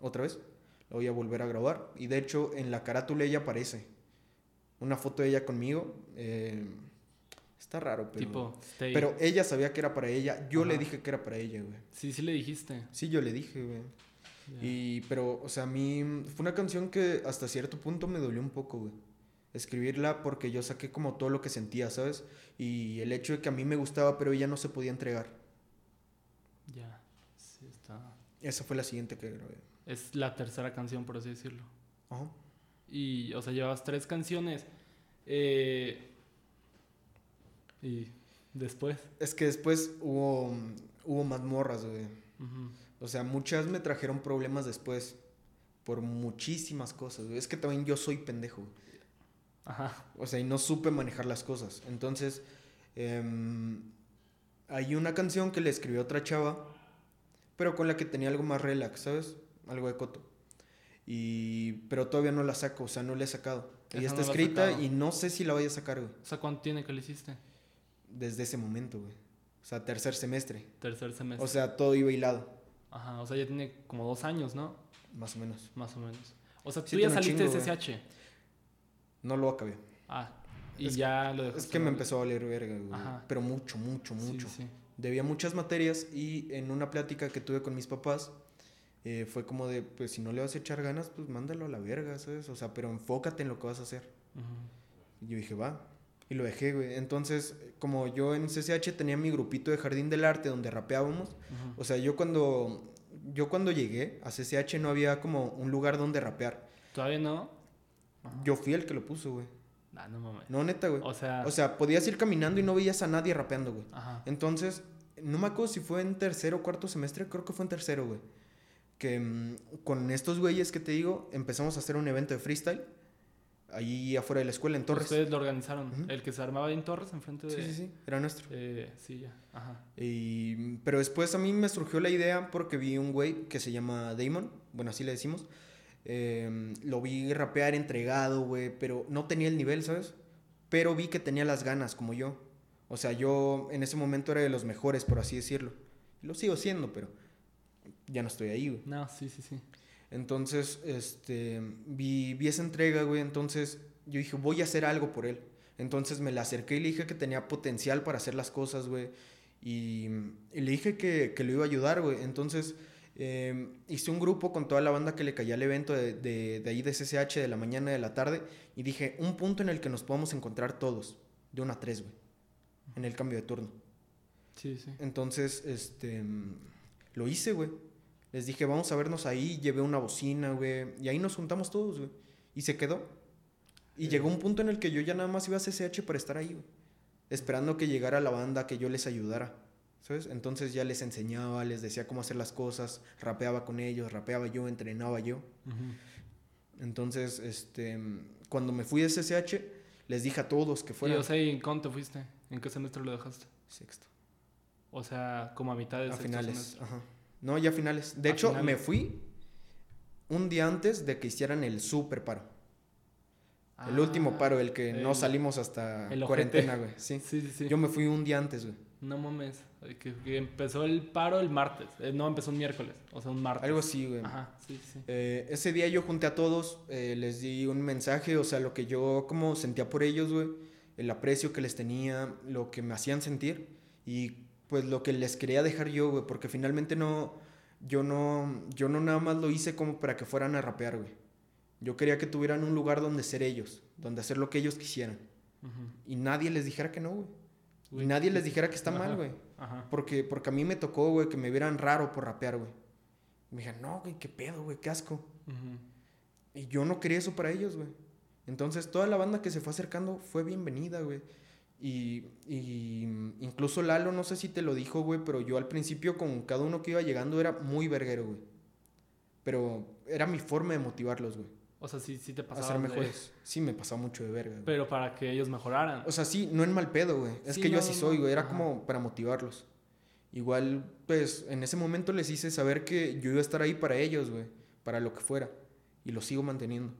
otra vez. La voy a volver a grabar. Y de hecho, en la carátula ella aparece. Una foto de ella conmigo. eh, está raro, pero. Tipo, stay. Pero ella sabía que era para ella. Yo le dije que era para ella, güey. Sí, sí le dijiste. Sí, yo le dije, güey. Y, pero, o sea, a mí fue una canción que hasta cierto punto me dolió un poco, güey. Escribirla porque yo saqué como todo lo que sentía, ¿sabes? Y el hecho de que a mí me gustaba, pero ella no se podía entregar. Ya. Sí, está. Esa fue la siguiente que grabé. Es la tercera canción, por así decirlo. Ajá. Y, o sea, llevas tres canciones. Eh, y después. Es que después hubo, hubo más morras, güey. O sea, muchas me trajeron problemas después. Por muchísimas cosas, güey. Es que también yo soy pendejo. Ajá. O sea, y no supe manejar las cosas. Entonces, em, hay una canción que le escribió otra chava, pero con la que tenía algo más relax, ¿sabes? Algo de coto. Y, pero todavía no la saco, o sea, no la he sacado. Ella está no la escrita y no sé si la vaya a sacar, güey. O sea, ¿cuánto tiene que le hiciste? Desde ese momento, güey. O sea, tercer semestre. Tercer semestre. O sea, todo iba hilado, Ajá, o sea, ya tiene como dos años, ¿no? más o menos. Más o menos. O sea, tú Sí, ya saliste chingo, de. CSH. No lo acabé. Ah, y Es- ya lo Es dejaste. que me empezó a valer verga, güey. Ajá. Pero mucho, mucho, Sí, mucho. sí. debía muchas materias y en una plática que tuve con mis papás eh, fue como de, pues si no le vas a echar ganas, pues mándalo a la verga, ¿sabes? O sea, pero enfócate en lo que vas a hacer. Y yo dije, va. Y lo dejé, güey. Entonces, como yo en CCH tenía mi grupito de Jardín del Arte donde rapeábamos, o sea, yo cuando, yo cuando llegué a CCH no había como un lugar donde rapear. ¿Todavía no? Yo fui el que lo puso, güey. Ah, no mames. No, neta, güey. O sea, O sea, podías ir caminando y no veías a nadie rapeando, güey. ajá. Entonces, no me acuerdo si fue en tercero o cuarto semestre, creo que fue en tercero, güey. Que mm, con estos güeyes que te digo, empezamos a hacer un evento de freestyle ahí afuera de la escuela en Torres. Ustedes lo organizaron. El que se armaba en Torres, enfrente de. Sí, sí, sí, era nuestro. Eh, sí, ya. Ajá. Y, pero después a mí me surgió la idea porque vi un güey que se llama Damon, bueno, así le decimos. Eh, lo vi rapear entregado, güey, pero no tenía el nivel, ¿sabes? Pero vi que tenía las ganas, como yo. O sea, yo en ese momento era de los mejores, por así decirlo. Lo sigo siendo, pero ya no estoy ahí, güey. No, sí, sí, sí. Entonces, este, vi, vi esa entrega, güey. Entonces, yo dije, voy a hacer algo por él. Entonces me le acerqué y le dije que tenía potencial para hacer las cosas, güey. Y, y le dije que, que lo iba a ayudar, güey. Entonces, eh, hice un grupo con toda la banda que le caía al evento de, de, de ahí de CCH de la mañana y de la tarde. Y dije, un punto en el que nos podamos encontrar todos, de una a tres, güey. En el cambio de turno. Sí, sí. Entonces, este, lo hice, güey. Les dije, vamos a vernos ahí, llevé una bocina, güey. Y ahí nos juntamos todos, güey. Y se quedó. Y Eh. llegó un punto en el que yo ya nada más iba a CCH para estar ahí, güey. esperando que llegara la banda, que yo les ayudara, ¿sabes? Entonces ya les enseñaba, les decía cómo hacer las cosas, rapeaba con ellos, rapeaba yo, entrenaba yo. Entonces, este, cuando me fui de SSH, les dije a todos que Y, fueran o sea, ¿y en cuánto te fuiste? ¿En qué semestre lo dejaste? sexto. O sea, como a mitad del A sexto finales. semestre. Ajá. No, ya finales. De A hecho, finales. me fui un día antes de que hicieran el super paro. el Ah, último paro, el que no salimos hasta cuarentena, güey. Sí. [LAUGHS] Sí, sí, sí. Yo me fui un día antes, güey. No mames. Que empezó el paro el martes. Eh, no, empezó un miércoles. O sea, un martes. Algo así, güey. Ajá, sí, sí. Eh, ese día yo junté a todos, eh, les di un mensaje, o sea, lo que yo como sentía por ellos, güey, el aprecio que les tenía, lo que me hacían sentir y pues lo que les quería dejar yo, güey, porque finalmente no, yo no, yo no nada más lo hice como para que fueran a rapear, güey. Yo quería que tuvieran un lugar donde ser ellos, donde hacer lo que ellos quisieran y nadie les dijera que no, güey. Y nadie sí, les dijera que está mal, güey. Ajá. Porque, porque a mí me tocó, güey, que me vieran raro por rapear, güey. Me dijeron, no, güey, qué pedo, güey, qué asco. Ujú. Y yo no quería eso para ellos, güey. Entonces toda la banda que se fue acercando fue bienvenida, güey. Y, y incluso Lalo, no sé si te lo dijo, güey, pero yo al principio con cada uno que iba llegando era muy verguero, güey. Pero era mi forma de motivarlos, güey. O sea, sí, sí te pasaba. ser mejores. Sí, me pasaba mucho de verga, güey. Pero para que ellos mejoraran. O sea, sí, no en mal pedo, güey. Es Sí, que yo no, así soy, güey. Era ajá. como para motivarlos. Igual, pues, en ese momento les hice saber que yo iba a estar ahí para ellos, güey. Para lo que fuera. Y lo sigo manteniendo.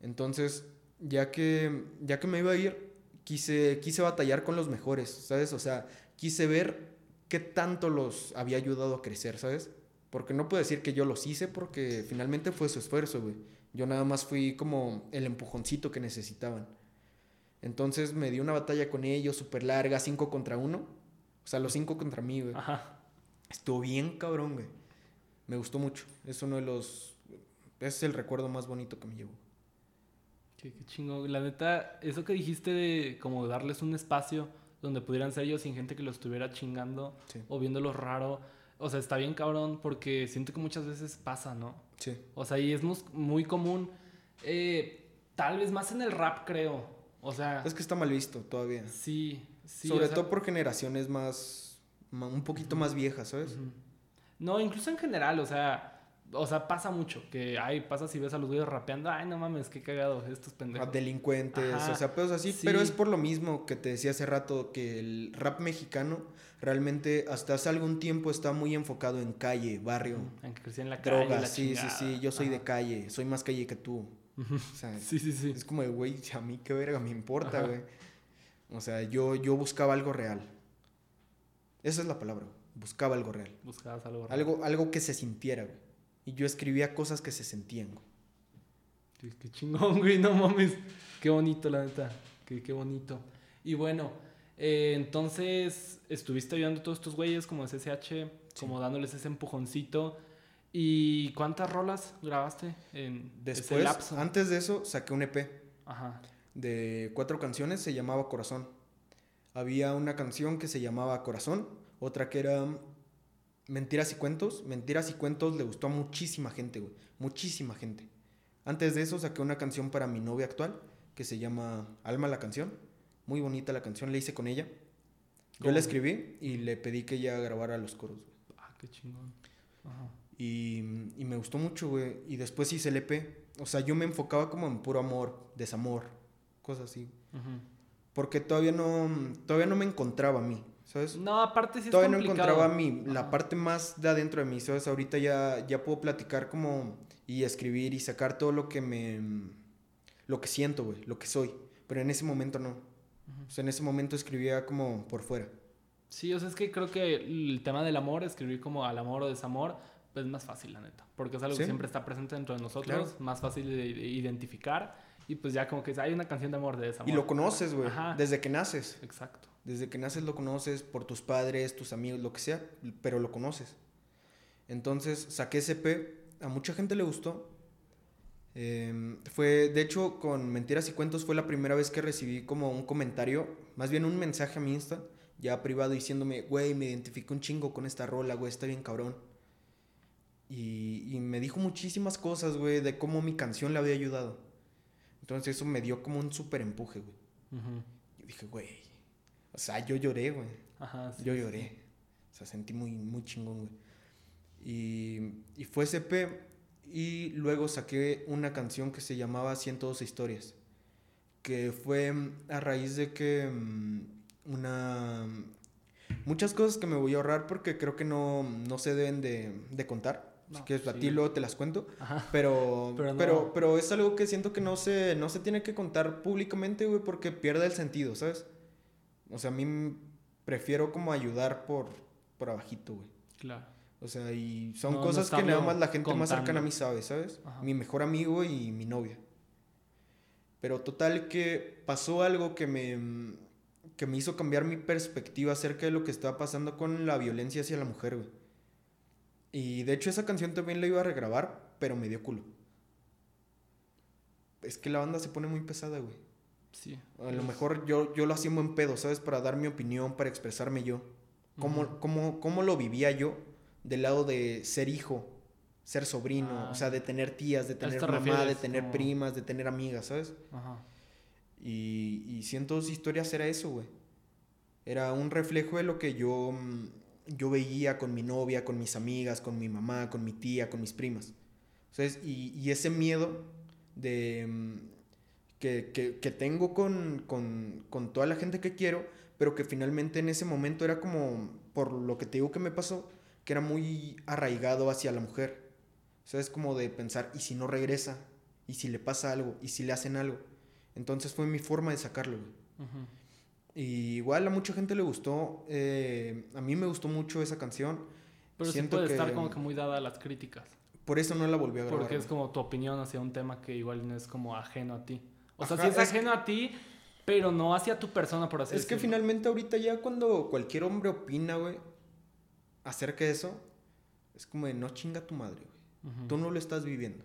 Entonces, ya que, ya que me iba a ir, quise, quise batallar con los mejores, ¿sabes? O sea, quise ver qué tanto los había ayudado a crecer, ¿sabes? Porque no puedo decir que yo los hice porque finalmente fue su esfuerzo, güey. Yo nada más fui como el empujoncito que necesitaban. Entonces me di una batalla con ellos súper larga, cinco contra uno. O sea, los cinco contra mí, güey. Ajá. Estuvo bien cabrón, güey. Me gustó mucho. Es uno de los... Es el recuerdo más bonito que me llevo. Qué, qué chingo. La neta, eso que dijiste de como darles un espacio donde pudieran ser ellos sin gente que los estuviera chingando Sí. o viéndolos raro. O sea, está bien cabrón porque siento que muchas veces pasa, ¿no? Sí. O sea, y es muy común. eh, tal vez más en el rap, creo. O sea, Es que está mal visto todavía. sí, sí. Sobre o sea, todo por generaciones más... Un poquito más viejas, ¿sabes? No, incluso en general, o sea, o sea, pasa mucho que, ay, pasa si ves a los güeyes rapeando, ay, no mames, qué cagado, estos pendejos. delincuentes, Ajá. o sea, pedos así. Sí. Pero es por lo mismo que te decía hace rato, que el rap mexicano realmente hasta hace algún tiempo está muy enfocado en calle, barrio, Ujú, En que crecí en la calle. drogas. la Sí, sí, chingada. sí, yo soy de calle, soy más calle que tú. O sea, [LAUGHS] Sí, sí, sí. es como de, güey, a mí qué verga me importa, Ajá. güey. O sea, yo, yo buscaba algo real. Esa es la palabra, buscaba algo real. Buscabas algo. raro. Algo, algo que se sintiera, güey. Y yo escribía cosas que se sentían, güey. Qué, qué chingón, güey, no mames. Qué bonito, la neta. Qué, qué bonito. Y bueno, eh, entonces estuviste ayudando a todos estos güeyes como SSH, como dándoles ese empujoncito. ¿Y cuántas rolas grabaste en ese Después, lapso? antes de eso, saqué un EP. Ajá. de cuatro canciones se llamaba Corazón. Había una canción que se llamaba Corazón, otra que era Mentiras y Cuentos. Mentiras y Cuentos le gustó a muchísima gente, güey. Muchísima gente. Antes de eso saqué una canción para mi novia actual que se llama Alma la canción. Muy bonita la canción, la hice con ella. Yo ¿Cómo? la escribí y le pedí que ella grabara los coros. güey. Ah, qué chingón. Ajá. Y, y me gustó mucho, güey. Y después hice el EP. O sea, yo me enfocaba como en puro amor, desamor, cosas así. Porque todavía no, todavía no me encontraba a mí, ¿sabes? No, aparte sí es todavía no encontraba mí, la Ajá. parte más de adentro de mí, ¿sabes? Ahorita ya, ya puedo platicar como y escribir y sacar todo lo que me... Lo que siento, güey, lo que soy. Pero en ese momento no. O sea, en ese momento escribía como por fuera. Sí, o sea, es que creo que el tema del amor, escribir como al amor o desamor, pues es más fácil, la neta. Porque es algo que siempre está presente dentro de nosotros, Claro. más fácil de, de identificar. Y pues ya como que hay una canción de amor de desamor. Y lo conoces, güey, desde que naces. Exacto. Desde que naces lo conoces por tus padres, tus amigos, lo que sea, pero lo conoces. Entonces saqué ese EP, a mucha gente le gustó. Eh, fue, de hecho, con Mentiras y Cuentos fue la primera vez que recibí como un comentario, más bien un mensaje a mi Insta, ya privado, diciéndome, güey, me identifico un chingo con esta rola, güey, está bien cabrón. Y, y me dijo muchísimas cosas, güey, de cómo mi canción le había ayudado. Entonces eso me dio como un súper empuje, güey. Ujú. Yo dije, güey, sea, yo lloré, güey. Ajá, sí, yo sí, lloré. O sea, sentí muy, muy chingón, güey. Y, y fue ese EP. Y luego saqué una canción que se llamaba 112 historias. Que fue mm, a raíz de que mm, una... Muchas cosas que me voy a ahorrar porque creo que no, no se deben de, de contar. No, Así que a sí. ti luego te las cuento. Ajá. Pero, [LAUGHS] Pero pero, no. pero, es algo que siento que no se, no se tiene que contar públicamente, güey, porque pierde el sentido, ¿sabes? O sea, a mí prefiero como ayudar por, por abajito, güey. Claro. O sea, y son No, no cosas que nada más la gente más cercana a mí sabe, ¿sabes? Ajá. Mi mejor amigo y mi novia. Pero total que pasó algo que me, que me hizo cambiar mi perspectiva acerca de lo que estaba pasando con la violencia hacia la mujer, güey. Y de hecho esa canción también la iba a regrabar, pero me dio culo. Es que la banda se pone muy pesada, güey. Sí. A lo mejor yo, yo lo hacía en buen pedo, ¿sabes? Para dar mi opinión, para expresarme yo. ¿Cómo, cómo, cómo lo vivía yo del lado de ser hijo, ser sobrino, Ah, o sea, de tener tías, de ¿A eso tener te mamá, de tener Como- primas, de tener amigas, ¿sabes? Ajá. Y, y cientos de historias era eso, güey. Era un reflejo de lo que yo, mm, yo veía con mi novia, con mis amigas, con mi mamá, con mi tía, con mis primas. ¿Sabes? Y, y ese miedo de, mm, que, que- que tengo con, con- con toda la gente que quiero, pero que finalmente en ese momento era como, por lo que te digo que me pasó, que era muy arraigado hacia la mujer. ¿Sabes? Como de pensar, ¿y si no regresa? ¿Y si le pasa algo? ¿Y si le hacen algo? Entonces fue mi forma de sacarlo, güey. Ujú. Y igual a mucha gente le gustó. eh, a mí me gustó mucho esa canción. Pero Siento sí puede que- estar como que muy dada a las críticas. Por eso no la volví a grabar. Porque es como tu opinión hacia un tema que igual no es como ajeno a ti. O sea, Ajá, sí es, es- ajeno a ti, pero no hacia tu persona, por así Es que decirlo. finalmente ahorita ya cuando cualquier hombre opina, güey, acerca de eso, es como de no chinga tu madre, güey. Tú no lo estás viviendo.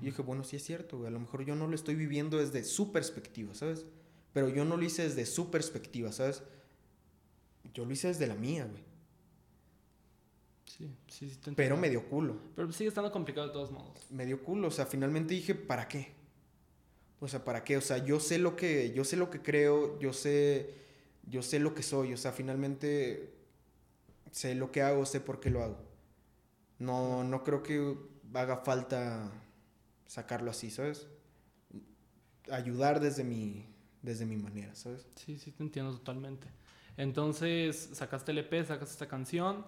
Y dije, bueno, sí es cierto, güey. A lo mejor yo no lo estoy viviendo desde su perspectiva, ¿sabes? Pero yo no lo hice desde su perspectiva, ¿sabes? Yo lo hice desde la mía, güey. Sí, sí, sí te Pero me dio culo. Pero sigue estando complicado de todos modos. me dio culo, o sea, finalmente dije, ¿para qué? O sea, ¿para qué? O sea, yo sé lo que yo sé lo que creo, yo sé yo sé lo que soy, o sea, finalmente sé lo que hago, sé por qué lo hago. No no creo que haga falta sacarlo así, ¿sabes? Ayudar desde mi desde mi manera, ¿sabes? Sí, sí, te entiendo totalmente. Entonces, sacaste el EP, sacaste esta canción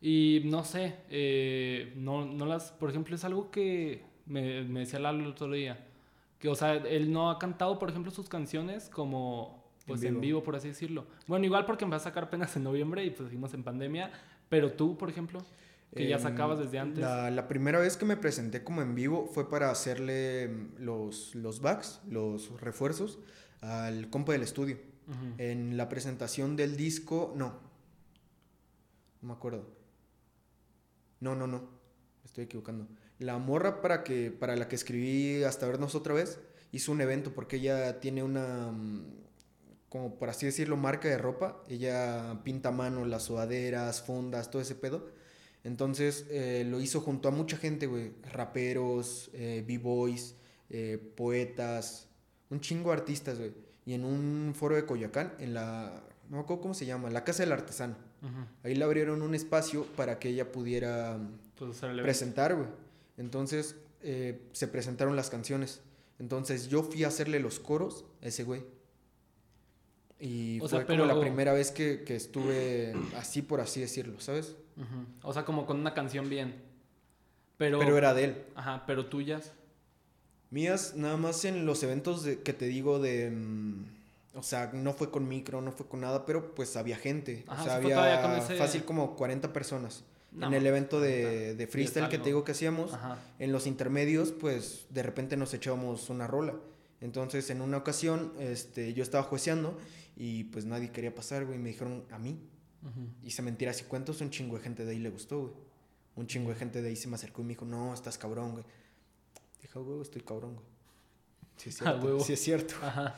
y no sé, eh, no, no las, por ejemplo, es algo que me, me decía Lalo el otro día, que, o sea, él no ha cantado, por ejemplo, sus canciones como, pues, en vivo. vivo, por así decirlo. Bueno, igual porque empezó a sacar apenas en noviembre y pues seguimos en pandemia, pero tú, por ejemplo, que ya Em, sacabas desde antes. La, la primera vez que me presenté como en vivo fue para hacerle mm, los, los backs, los refuerzos, al compa del estudio. En la presentación del disco, no. No me acuerdo. No, no, no. Me estoy equivocando. La morra para, que, para la que escribí Hasta vernos otra vez hizo un evento porque ella tiene una, mm, como por así decirlo, marca de ropa. Ella pinta a mano las sudaderas, fundas, todo ese pedo. Entonces eh, lo hizo junto a mucha gente, güey. Raperos, eh, b-boys, eh, poetas, un chingo de artistas, güey. Y en un foro de Coyoacán, en la. No me acuerdo cómo se llama, la Casa del Artesano. Ahí le abrieron un espacio para que ella pudiera Pues presentar, güey. Entonces eh, se presentaron las canciones. Entonces yo fui a hacerle los coros a ese güey. Y O fue sea, como la primera vez que, que estuve así, por así decirlo, ¿sabes? O sea, como con una canción bien. Pero, Pero era de él. Ajá, pero tuyas. Mías, nada más en los eventos de, que te digo de... mm, o sea, no fue con micro, no fue con nada, pero pues había gente. Ajá, o sea, todavía había fácil como 40 personas. No, en el evento de, 40. de Y freestyle es que te digo que hacíamos, Ajá. en los intermedios, pues de repente nos echábamos una rola. Entonces, en una ocasión, este, yo estaba jueceando y pues nadie quería pasar, güey. Me dijeron a mí. Y se mentiras y cuentos, un chingo de gente de ahí le gustó, güey. Un chingo de gente de ahí se me acercó y me dijo, no, estás cabrón, güey. Dije, "Ah, güey, estoy cabrón, güey. Sí es [LAUGHS] Ah, cierto, sí es cierto. Ajá.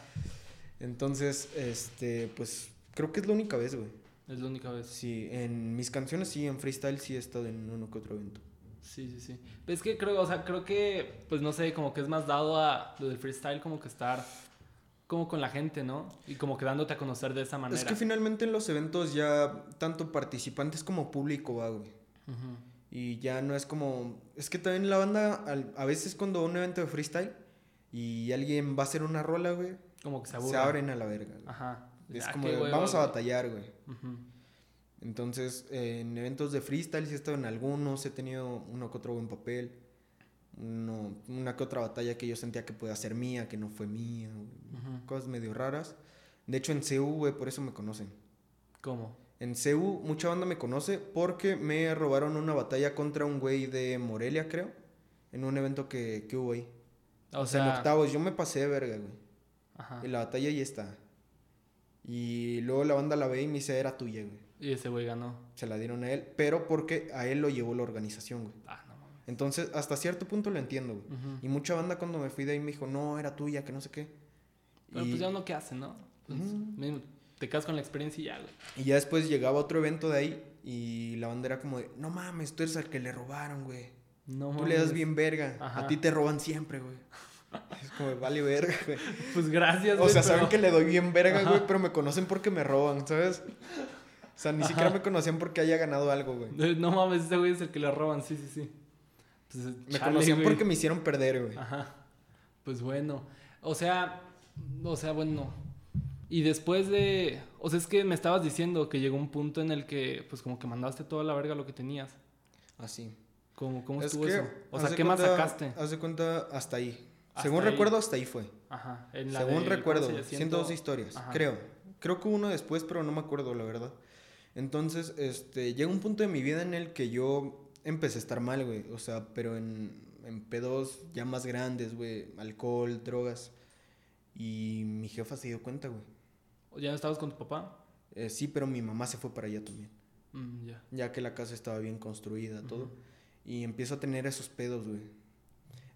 Entonces, este, pues creo que es la única vez, güey. Es la única vez. Sí, en mis canciones sí, en freestyle sí he estado en uno que otro evento. Sí, sí, sí. Es que creo, o sea, creo que, pues no sé, como que es más dado a lo del freestyle, como que estar como con la gente, ¿no? Y como quedándote a conocer de esa manera. Es que finalmente en los eventos ya tanto participantes como público va, güey. Y ya no es como... Es que también la banda, al- a veces cuando un evento de freestyle y alguien va a hacer una rola, güey, Como que se se, abren a la verga. güey. Ajá. Es Ah, como, qué de, hueva, vamos a batallar, güey. Ujú. Entonces, eh, en eventos de freestyle sí he estado en algunos, he tenido uno que otro buen papel, uno, una que otra batalla que yo sentía que podía ser mía, que no fue mía, cosas medio raras. De hecho, en CU, güey, por eso me conocen. ¿Cómo? En CU, mucha banda me conoce porque me robaron una batalla contra un güey de Morelia, creo, en un evento que, que hubo ahí. O, O sea, en octavos, yo me pasé de verga, güey. Ajá. Y la batalla ahí está. Y luego la banda la ve y me dice, era tuya, güey. Y ese güey ganó. Se la dieron a él, pero porque a él lo llevó la organización, güey. Ah, no mames. Entonces, hasta cierto punto lo entiendo, güey. Y mucha banda cuando me fui de ahí me dijo, no, era tuya, que no sé qué. Pero y, pues ya uno qué hace, ¿no? Pues, te quedas con la experiencia y ya, güey. y ya después llegaba otro evento de ahí y la banda era como de, no mames, tú eres al que le robaron, güey. No Tú le das bien verga. Ajá. A ti te roban siempre, güey. Es como, vale verga, güey. Pues gracias, O güey, sea, pero- saben que le doy bien verga, Ajá. güey, pero me conocen porque me roban, ¿sabes? O sea, ni siquiera me conocían porque haya ganado algo, güey. Eh, No mames, ese güey es el que le roban, sí, sí, sí. Pues, Me chale, conocían güey. porque me hicieron perder, güey. Ajá. Pues bueno. O sea, o sea, bueno. Y después de. O sea, es que me estabas diciendo que llegó un punto en el que, pues, como que mandaste toda la verga lo que tenías. Así. ¿Cómo, cómo Es estuvo que, eso? O sea, ¿qué más sacaste? Haz de cuenta hasta ahí. Según ahí. recuerdo, hasta ahí fue. Ajá. En la Según de- recuerdo, ¿cómo se llama? 102 historias, Ajá. creo. Creo que uno después, pero no me acuerdo, la verdad. Entonces, este, llega un punto de mi vida en el que yo empecé a estar mal, güey. O sea, pero en, en pedos ya más grandes, güey. Alcohol, drogas. Y mi jefa se dio cuenta, güey. ¿O ¿Ya estabas con tu papá? Eh, sí, pero mi mamá se fue para allá también. Mm, ya. Ya que la casa estaba bien construida, todo. Y empiezo a tener esos pedos, güey.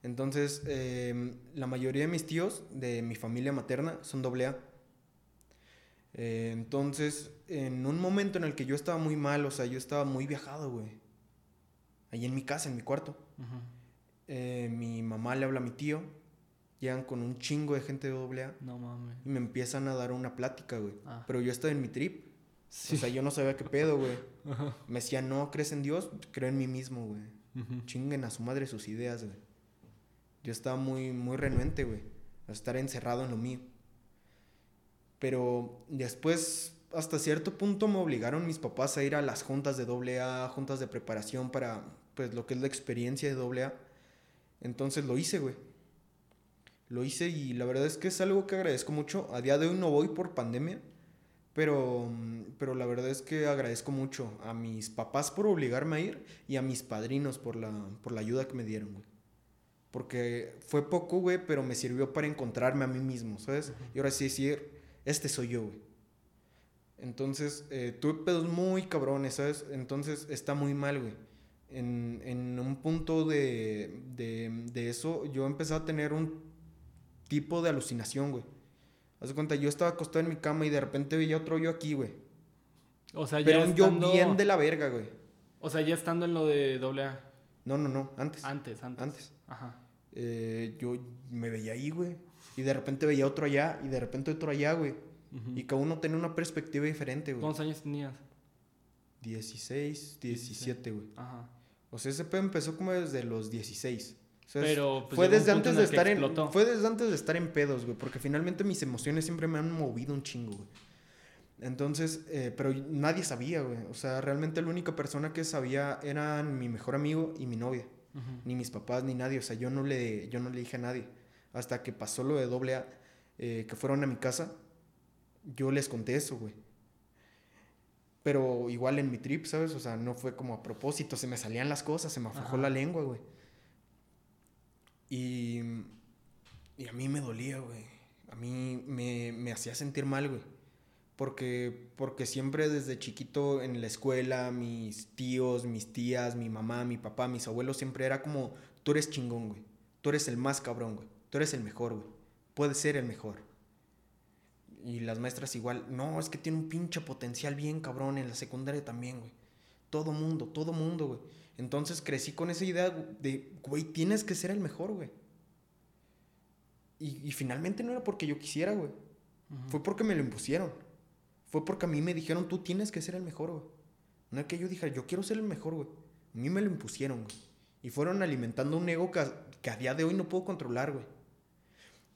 Entonces, eh, la mayoría de mis tíos de mi familia materna son doble A. Eh, entonces, en un momento en el que yo estaba muy mal, o sea, yo estaba muy viajado, güey. Ahí en mi casa, en mi cuarto. Eh, mi mamá le habla a mi tío. Llegan con un chingo de gente de doble A. No mames. Y me empiezan a dar una plática, güey. Ah. Pero yo estaba en mi trip. Sí. O sea, yo no sabía qué pedo, güey. [LAUGHS] Me decía, no, crees en Dios, creo en mí mismo, güey. Chinguen a su madre sus ideas, güey. Yo estaba muy, muy renuente, güey. A estar encerrado en lo mío. Pero después, hasta cierto punto, me obligaron mis papás a ir a las juntas de doble A, juntas de preparación para, pues, lo que es la experiencia de doble A. Entonces lo hice, güey. Lo hice y la verdad es que es algo que agradezco mucho. A día de hoy no voy por pandemia. Pero, pero la verdad es que agradezco mucho a mis papás por obligarme a ir y a mis padrinos por la, por la ayuda que me dieron, güey. Porque fue poco, güey, pero me sirvió para encontrarme a mí mismo, ¿sabes? Y ahora sí decir, este soy yo, güey. Entonces, eh, tuve pedos muy cabrones, ¿sabes? Entonces, está muy mal, güey. En, en un punto de, de, de eso, yo empecé a tener un tipo de alucinación, güey. Haz cuenta, yo estaba acostado en mi cama y de repente veía otro yo aquí, güey. O sea, ya Pero un yo bien de la verga, güey. O sea, ya estando en lo de doble A. No, no, no, antes. Antes, antes. Antes. Ajá. Eh, yo me veía ahí, güey. Y de repente veía otro allá y de repente otro allá, güey. Y cada uno tenía una perspectiva diferente, güey. ¿Cuántos años tenías? 16, 17, güey. Ajá. O sea, ese pedo empezó como desde los 16. O sea, es- Pero, pues, fue desde antes de estar en fue desde antes de estar en pedos, güey, porque finalmente mis emociones siempre me han movido un chingo, güey. Entonces, eh, pero nadie sabía, güey. O sea, realmente la única persona que sabía eran mi mejor amigo y mi novia. Ni mis papás, ni nadie. O sea, yo no le, yo no le dije a nadie. Hasta que pasó lo de doble A, eh, que fueron a mi casa, yo les conté eso, güey. Pero igual en mi trip, ¿sabes? O sea, no fue como a propósito, se me salían las cosas, se me aflojó la lengua, güey. Y, y a mí me dolía, güey. A mí me, me hacía sentir mal, güey. Porque, porque siempre desde chiquito en la escuela, mis tíos, mis tías, mi mamá, mi papá, mis abuelos, siempre era como, tú eres chingón, güey. Tú eres el más cabrón, güey. Tú eres el mejor, güey. Puedes ser el mejor. Y las maestras igual, no, es que tiene un pinche potencial bien cabrón en la secundaria también, güey. Todo mundo, todo mundo, güey. Entonces crecí con esa idea de, güey, tienes que ser el mejor, güey. Y, y finalmente no era porque yo quisiera, güey. Fue porque me lo impusieron. Fue porque a mí me dijeron, tú tienes que ser el mejor, güey. No es que yo dijera, yo quiero ser el mejor, güey. A mí me lo impusieron, güey. Y fueron alimentando un ego que a, día de hoy no puedo controlar, güey.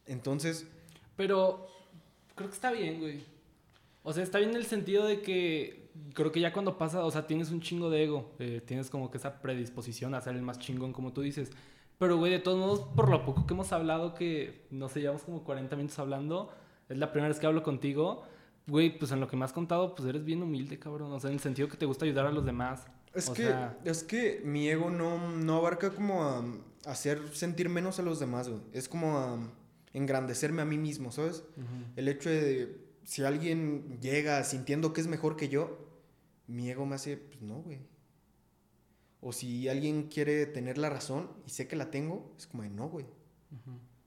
Entonces, Pero creo que está bien, güey. O sea, está bien en el sentido de que creo que ya cuando pasa, o sea, tienes un chingo de ego. eh, tienes como que esa predisposición a ser el más chingón, como tú dices. Pero, güey, de todos modos, por lo poco que hemos hablado, que no sé, llevamos como 40 minutos hablando, es la primera vez que hablo contigo. Güey, pues en lo que me has contado, pues eres bien humilde, cabrón. O sea, en el sentido que te gusta ayudar a los demás. Es O que, sea- es que mi ego no, no abarca como a, a hacer sentir menos a los demás, güey. Es como a engrandecerme a mí mismo, ¿sabes? El hecho de si alguien llega sintiendo que es mejor que yo, mi ego me hace, pues no, güey. O si alguien quiere tener la razón y sé que la tengo, es como de no, güey.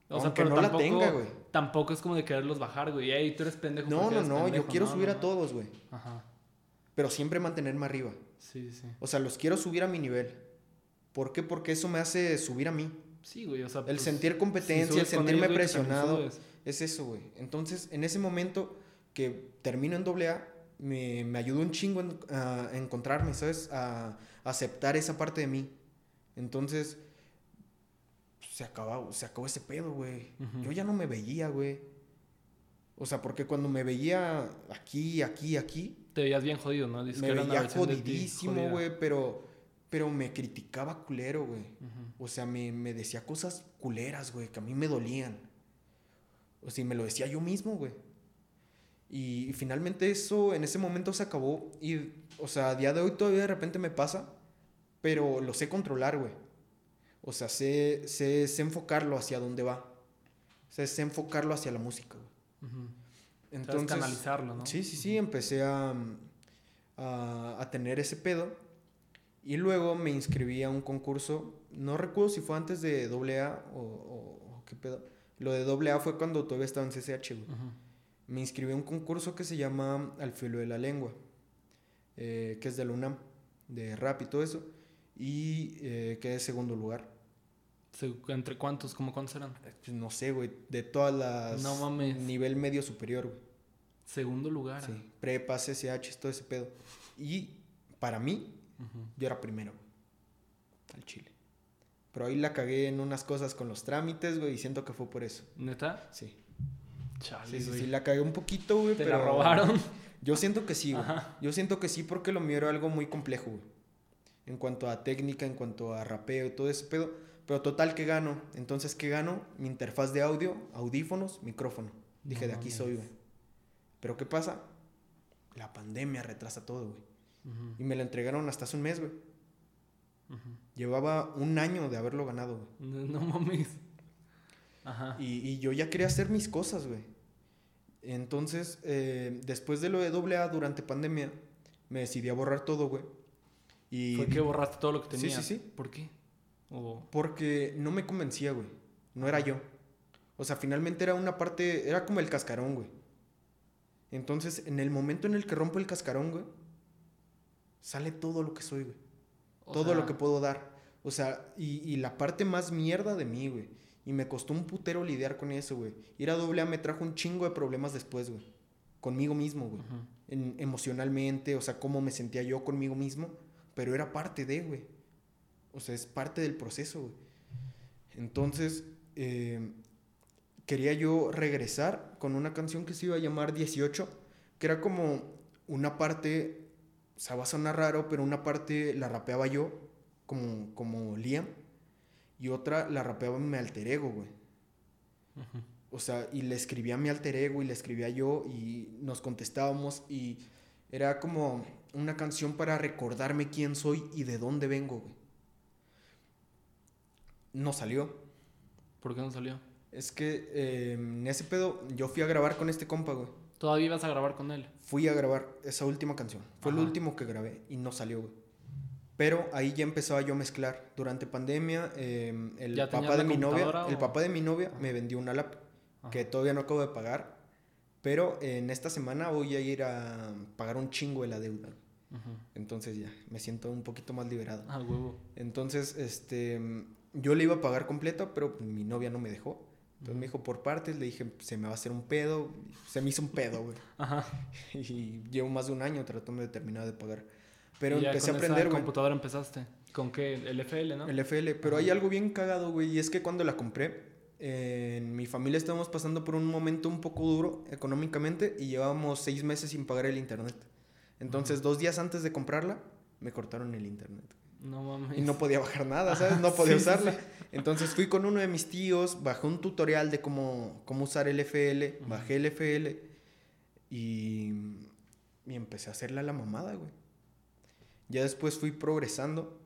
O sea, pero no la tenga, güey. tampoco es como de quererlos bajar, güey. Ey, tú eres pendejo. No, no, no, yo quiero No, subir no, a todos, güey. Ajá. Pero siempre mantenerme arriba. Sí, sí. O sea, los quiero subir a mi nivel. ¿Por qué? Porque eso me hace subir a mí. Sí, güey, o sea. El pues, sentir si competencia, el sentirme ellos, güey, también presionado. subes. Es eso, güey. Entonces, en ese momento que termino en doble A, me, me ayudó un chingo en- a encontrarme, ¿sabes? A, aceptar esa parte de mí. Entonces, pues, se acabó, se acabó ese pedo, güey. Yo ya no me veía, güey. O sea, porque cuando me veía aquí, aquí, aquí, Te veías bien jodido, ¿no? Dices me que veía jodidísimo, güey, pero, pero me criticaba culero, güey. O sea, me, me decía cosas culeras, güey, que a mí me dolían. O sea, y me lo decía yo mismo, güey. Y, y finalmente eso en ese momento se acabó. Y, o sea, a día de hoy todavía de repente me pasa, pero lo sé controlar, güey. O sea, sé, sé, sé enfocarlo hacia dónde va. O sea, sé enfocarlo hacia la música, güey. Ujú. Sabes Entonces, canalizarlo, ¿no? Sí, sí, sí, empecé a, a, a tener ese pedo. Y luego me inscribí a un concurso, no recuerdo si fue antes de AA o, o- o qué pedo. Lo de AA fue cuando todavía estaba en CCH, güey. Me inscribí a un concurso que se llama Al filo de la lengua, eh, que es de la UNAM, de rap y todo eso. Y eh, quedé segundo lugar. ¿Entre cuántos? ¿Cómo cuántos eran? Eh, Pues no sé, güey, de todas las... No mames. Nivel medio superior, güey. Segundo lugar. Sí, prepa, CCH, todo ese pedo. Y para mí, yo era primero, al chile. Pero ahí la cagué en unas cosas con los trámites, güey, y siento que fue por eso. ¿Neta? Sí, Chale, sí, sí, sí, la cagué un poquito, güey, Te pero... la robaron. Yo siento que sí, güey. Ajá. Yo siento que sí porque lo mío era algo muy complejo, güey. En cuanto a técnica, en cuanto a rapeo todo ese pedo. Pero total, ¿qué gano? Entonces, ¿qué gano? Mi interfaz de audio, audífonos, micrófono. Dije, No de aquí soy, güey. Pero ¿qué pasa? La pandemia retrasa todo, güey. Y me lo entregaron hasta hace un mes, güey. Llevaba un año de haberlo ganado, güey. No, no mames. Ajá. Y, y yo ya quería hacer mis cosas, güey. Entonces, eh, después de lo de AA durante pandemia, me decidí a borrar todo, güey. Y Fue que borraste todo lo que Sí, tenías. sí, sí. ¿Por qué? O... Porque no me convencía, güey. No era yo. O sea, finalmente era una parte, era como el cascarón, güey. Entonces, en el momento en el que rompo el cascarón, güey, sale todo lo que soy, güey. o todo sea, lo que puedo dar. O sea, y, y la parte más mierda de mí, güey. Y me costó un putero lidiar con eso, güey. Ir a doble A me trajo un chingo de problemas después, güey. Conmigo mismo, güey. En- emocionalmente, o sea, cómo me sentía yo conmigo mismo. Pero era parte de, güey. O sea, es parte del proceso, güey. Entonces, eh, quería yo regresar con una canción que se iba a llamar 18, que era como una parte, o sea, va a sonar raro, pero una parte la rapeaba yo, como, como Liam, y otra la rapeaba mi alter ego, güey. O sea, y le escribía a mi alter ego y le escribía yo y nos contestábamos y era como una canción para recordarme quién soy y de dónde vengo, güey. No salió. ¿Por qué no salió? Es que eh, en ese pedo yo fui a grabar con este compa, güey. Todavía ibas a grabar con él. Fui a grabar esa última canción. Fue lo Ajá. último que grabé y no salió, güey. Pero ahí ya empezaba yo a mezclar. Durante pandemia, eh, el ¿Ya tenías papá de mi novia, el papá de mi novia Ajá. me vendió una lap que todavía no acabo de pagar. Pero en esta semana voy a ir a pagar un chingo de la deuda. Entonces ya, me siento un poquito más liberado. Ah, huevo. Entonces, este, yo le iba a pagar completa, pero mi novia no me dejó. Entonces me dijo por partes, le dije, se me va a hacer un pedo. Se me hizo un pedo, güey. [LAUGHS] Ajá. [LAUGHS] Y llevo más de un año tratando de terminar de pagar. Pero Y ya empecé a con aprender, esa güey. computadora empezaste? ¿Con qué? ¿El FL, no? El FL. Pero hay algo bien cagado, güey. Y es que cuando la compré, eh, en mi familia estábamos pasando por un momento un poco duro económicamente y llevábamos seis meses sin pagar el internet. Entonces, dos días antes de comprarla, me cortaron el internet. No mames. Y no podía bajar nada, ¿sabes? No podía sí, usarla. sí. Entonces fui con uno de mis tíos, bajé un tutorial de cómo, cómo usar el FL, bajé el FL y, y empecé a hacerla a la mamada, güey. Ya después fui progresando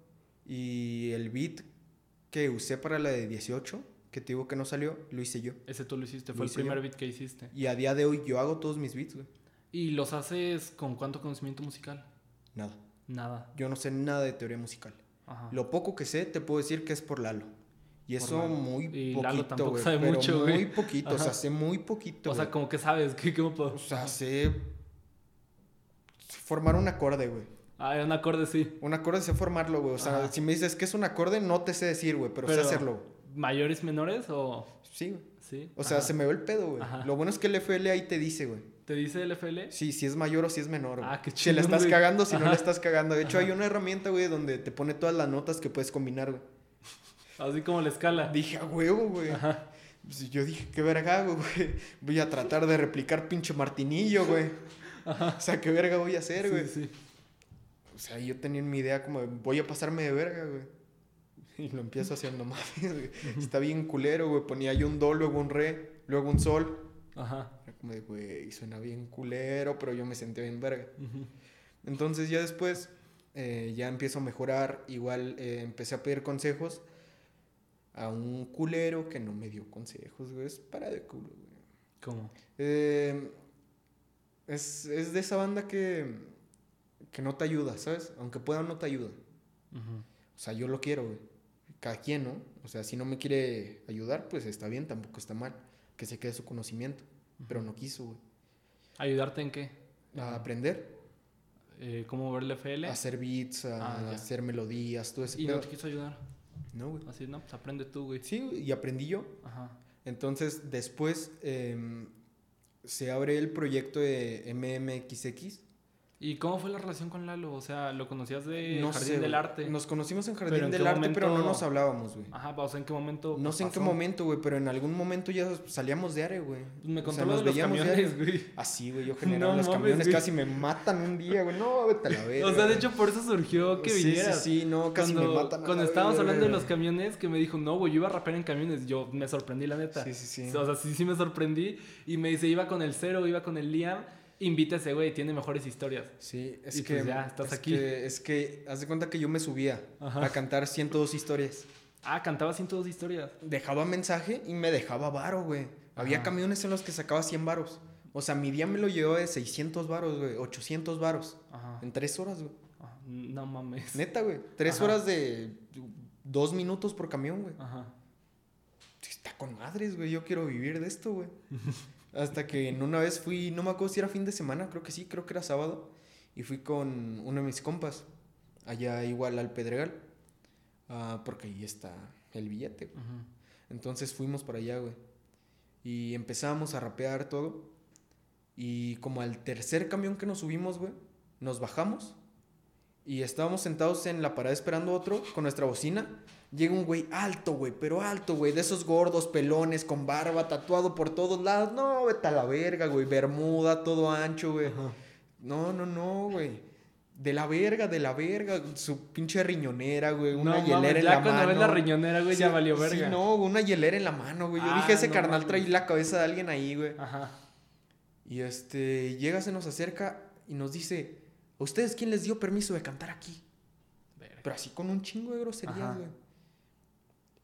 y el beat que usé para la de 18, que te digo que no salió, lo hice yo. Ese tú lo hiciste, Lo fue el yo. primer beat que hiciste. Y a día de hoy yo hago todos mis beats, güey. ¿Y los haces con cuánto conocimiento musical? Nada. Nada. Yo no sé nada de teoría musical. Ajá. Lo poco que sé, te puedo decir que es por Lalo. Y Por eso Lalo. muy Y poquito, Lalo tampoco güey, sabe pero mucho, güey. Muy poquito, o sea, sé muy poquito. o sea, güey. como que sabes, ¿qué, qué puedo? O sea, sé formar un acorde, güey. Ah, un acorde sí. Un acorde sé formarlo, güey. O sea, Ajá. si me dices que es un acorde, no te sé decir, güey, pero, Pero- sé hacerlo. ¿Mayores, menores o...? Sí, güey. Sí. O sea, se me ve el pedo, güey. Lo bueno es que el FL ahí te dice, güey. ¿Te dice el FL? Sí, si es mayor o si es menor, güey. Ah, qué Si le chingón, estás güey. cagando, si no Ajá. le estás cagando. De hecho, Ajá. hay una herramienta, güey, donde te pone todas las notas que puedes combinar, güey. Así como la escala. Dije, a huevo, güey. Ajá. Pues yo dije, qué verga hago, güey. Voy a tratar de replicar pinche martinillo, güey. O sea, qué verga voy a hacer, güey. Sí, sí. O sea, yo tenía en mi idea como, voy a pasarme de verga, güey. Y lo empiezo haciendo [LAUGHS] mames, güey. Está bien culero, güey. Ponía yo un do, luego un re, luego un sol. Ajá. Era como de, güey, suena bien culero, pero yo me sentía bien verga. Entonces ya después eh, ya empiezo a mejorar. Igual eh, empecé a pedir consejos a un culero que no me dio consejos, güey. Es para de culo, güey. ¿Cómo? Eh, es, es de esa banda que, que no te ayuda, ¿sabes? Aunque pueda, no te ayuda. O sea, yo lo quiero, güey. Cada quien, ¿no? O sea, si no me quiere ayudar, pues está bien, tampoco está mal. Que se quede su conocimiento. Pero no quiso, güey. ¿Ayudarte en qué? A aprender, Eh, ¿Cómo ver el FL? a hacer beats, a Ah, hacer melodías, todo ese Y pedo. no te quiso ayudar. No, güey. Así, ¿no? Pues aprende tú, güey. Sí, y aprendí yo. Ajá. Entonces, después em, se abre el proyecto de MMXX. ¿Y cómo fue la relación con Lalo? O sea, ¿lo conocías de no Jardín sé, del. Arte? Nos conocimos en Pero Jardín ¿en qué del Arte, pero no nos hablábamos, güey. Ajá, o sea, ¿en qué momento? No sé en qué momento, güey, pero en algún momento ya salíamos de área, güey. Pues me O contó sea, lo nos de los veíamos camiones, güey. Así, güey, yo [LAUGHS] generaba No los mames, camiones, güey. casi me matan un día, güey. No, vete a la verga. O sea, de hecho, por eso surgió que sí, vinieras. Sí, sí, no, casi cuando, me matan. a Cuando la estábamos verga, hablando de los camiones, que me dijo, no, güey, yo iba a rapear en camiones. Yo me sorprendí, la neta. Sí, sí, sí. O sea, sí, sí me sorprendí. Y me dice, iba con el Cero, iba con el Liam. Invita a ese güey, tiene mejores historias. Sí, es Y que. pues ya, estás es aquí. Que, es que, haz de cuenta que yo me subía Ajá. a cantar 102 historias. Ah, cantaba 102 historias. Dejaba mensaje y me dejaba varo, güey. Había Ajá. camiones en los que sacaba 100 varos. O sea, mi día me lo llevó de 600 varos, güey. 800 varos. Ajá. En tres horas, güey. Ah, No mames. Neta, güey. Tres Ajá. horas de dos minutos por camión, güey. Ajá. Está con madres, güey. Yo quiero vivir de esto, güey. [LAUGHS] Hasta que en una vez fui, no me acuerdo si era fin de semana, creo que sí, creo que era sábado. Y fui con uno de mis compas, allá igual al Pedregal. ah, porque ahí está el billete. Entonces fuimos para allá, güey. Y empezamos a rapear todo. Y como al tercer camión que nos subimos, güey, nos bajamos. Y estábamos sentados en la parada esperando otro con nuestra bocina. Llega un güey alto, güey, pero alto, güey. De esos gordos, pelones, con barba, tatuado por todos lados. No, vete a la verga, güey. Bermuda, todo ancho, güey. Ajá. No, no, no, güey. De la verga, de la verga. Su pinche riñonera, güey. Una No hielera mames, en ya la cuando mano. ves la riñonera, güey, ya Sí, valió sí, verga. no, una hielera en la mano, güey. Yo Ah, dije, ese no carnal trae la cabeza de alguien ahí, güey. Ajá. Y este, llega, se nos acerca y nos dice, ¿a ustedes quién les dio permiso de cantar aquí? Verga. Pero así con un chingo de groserías, güey.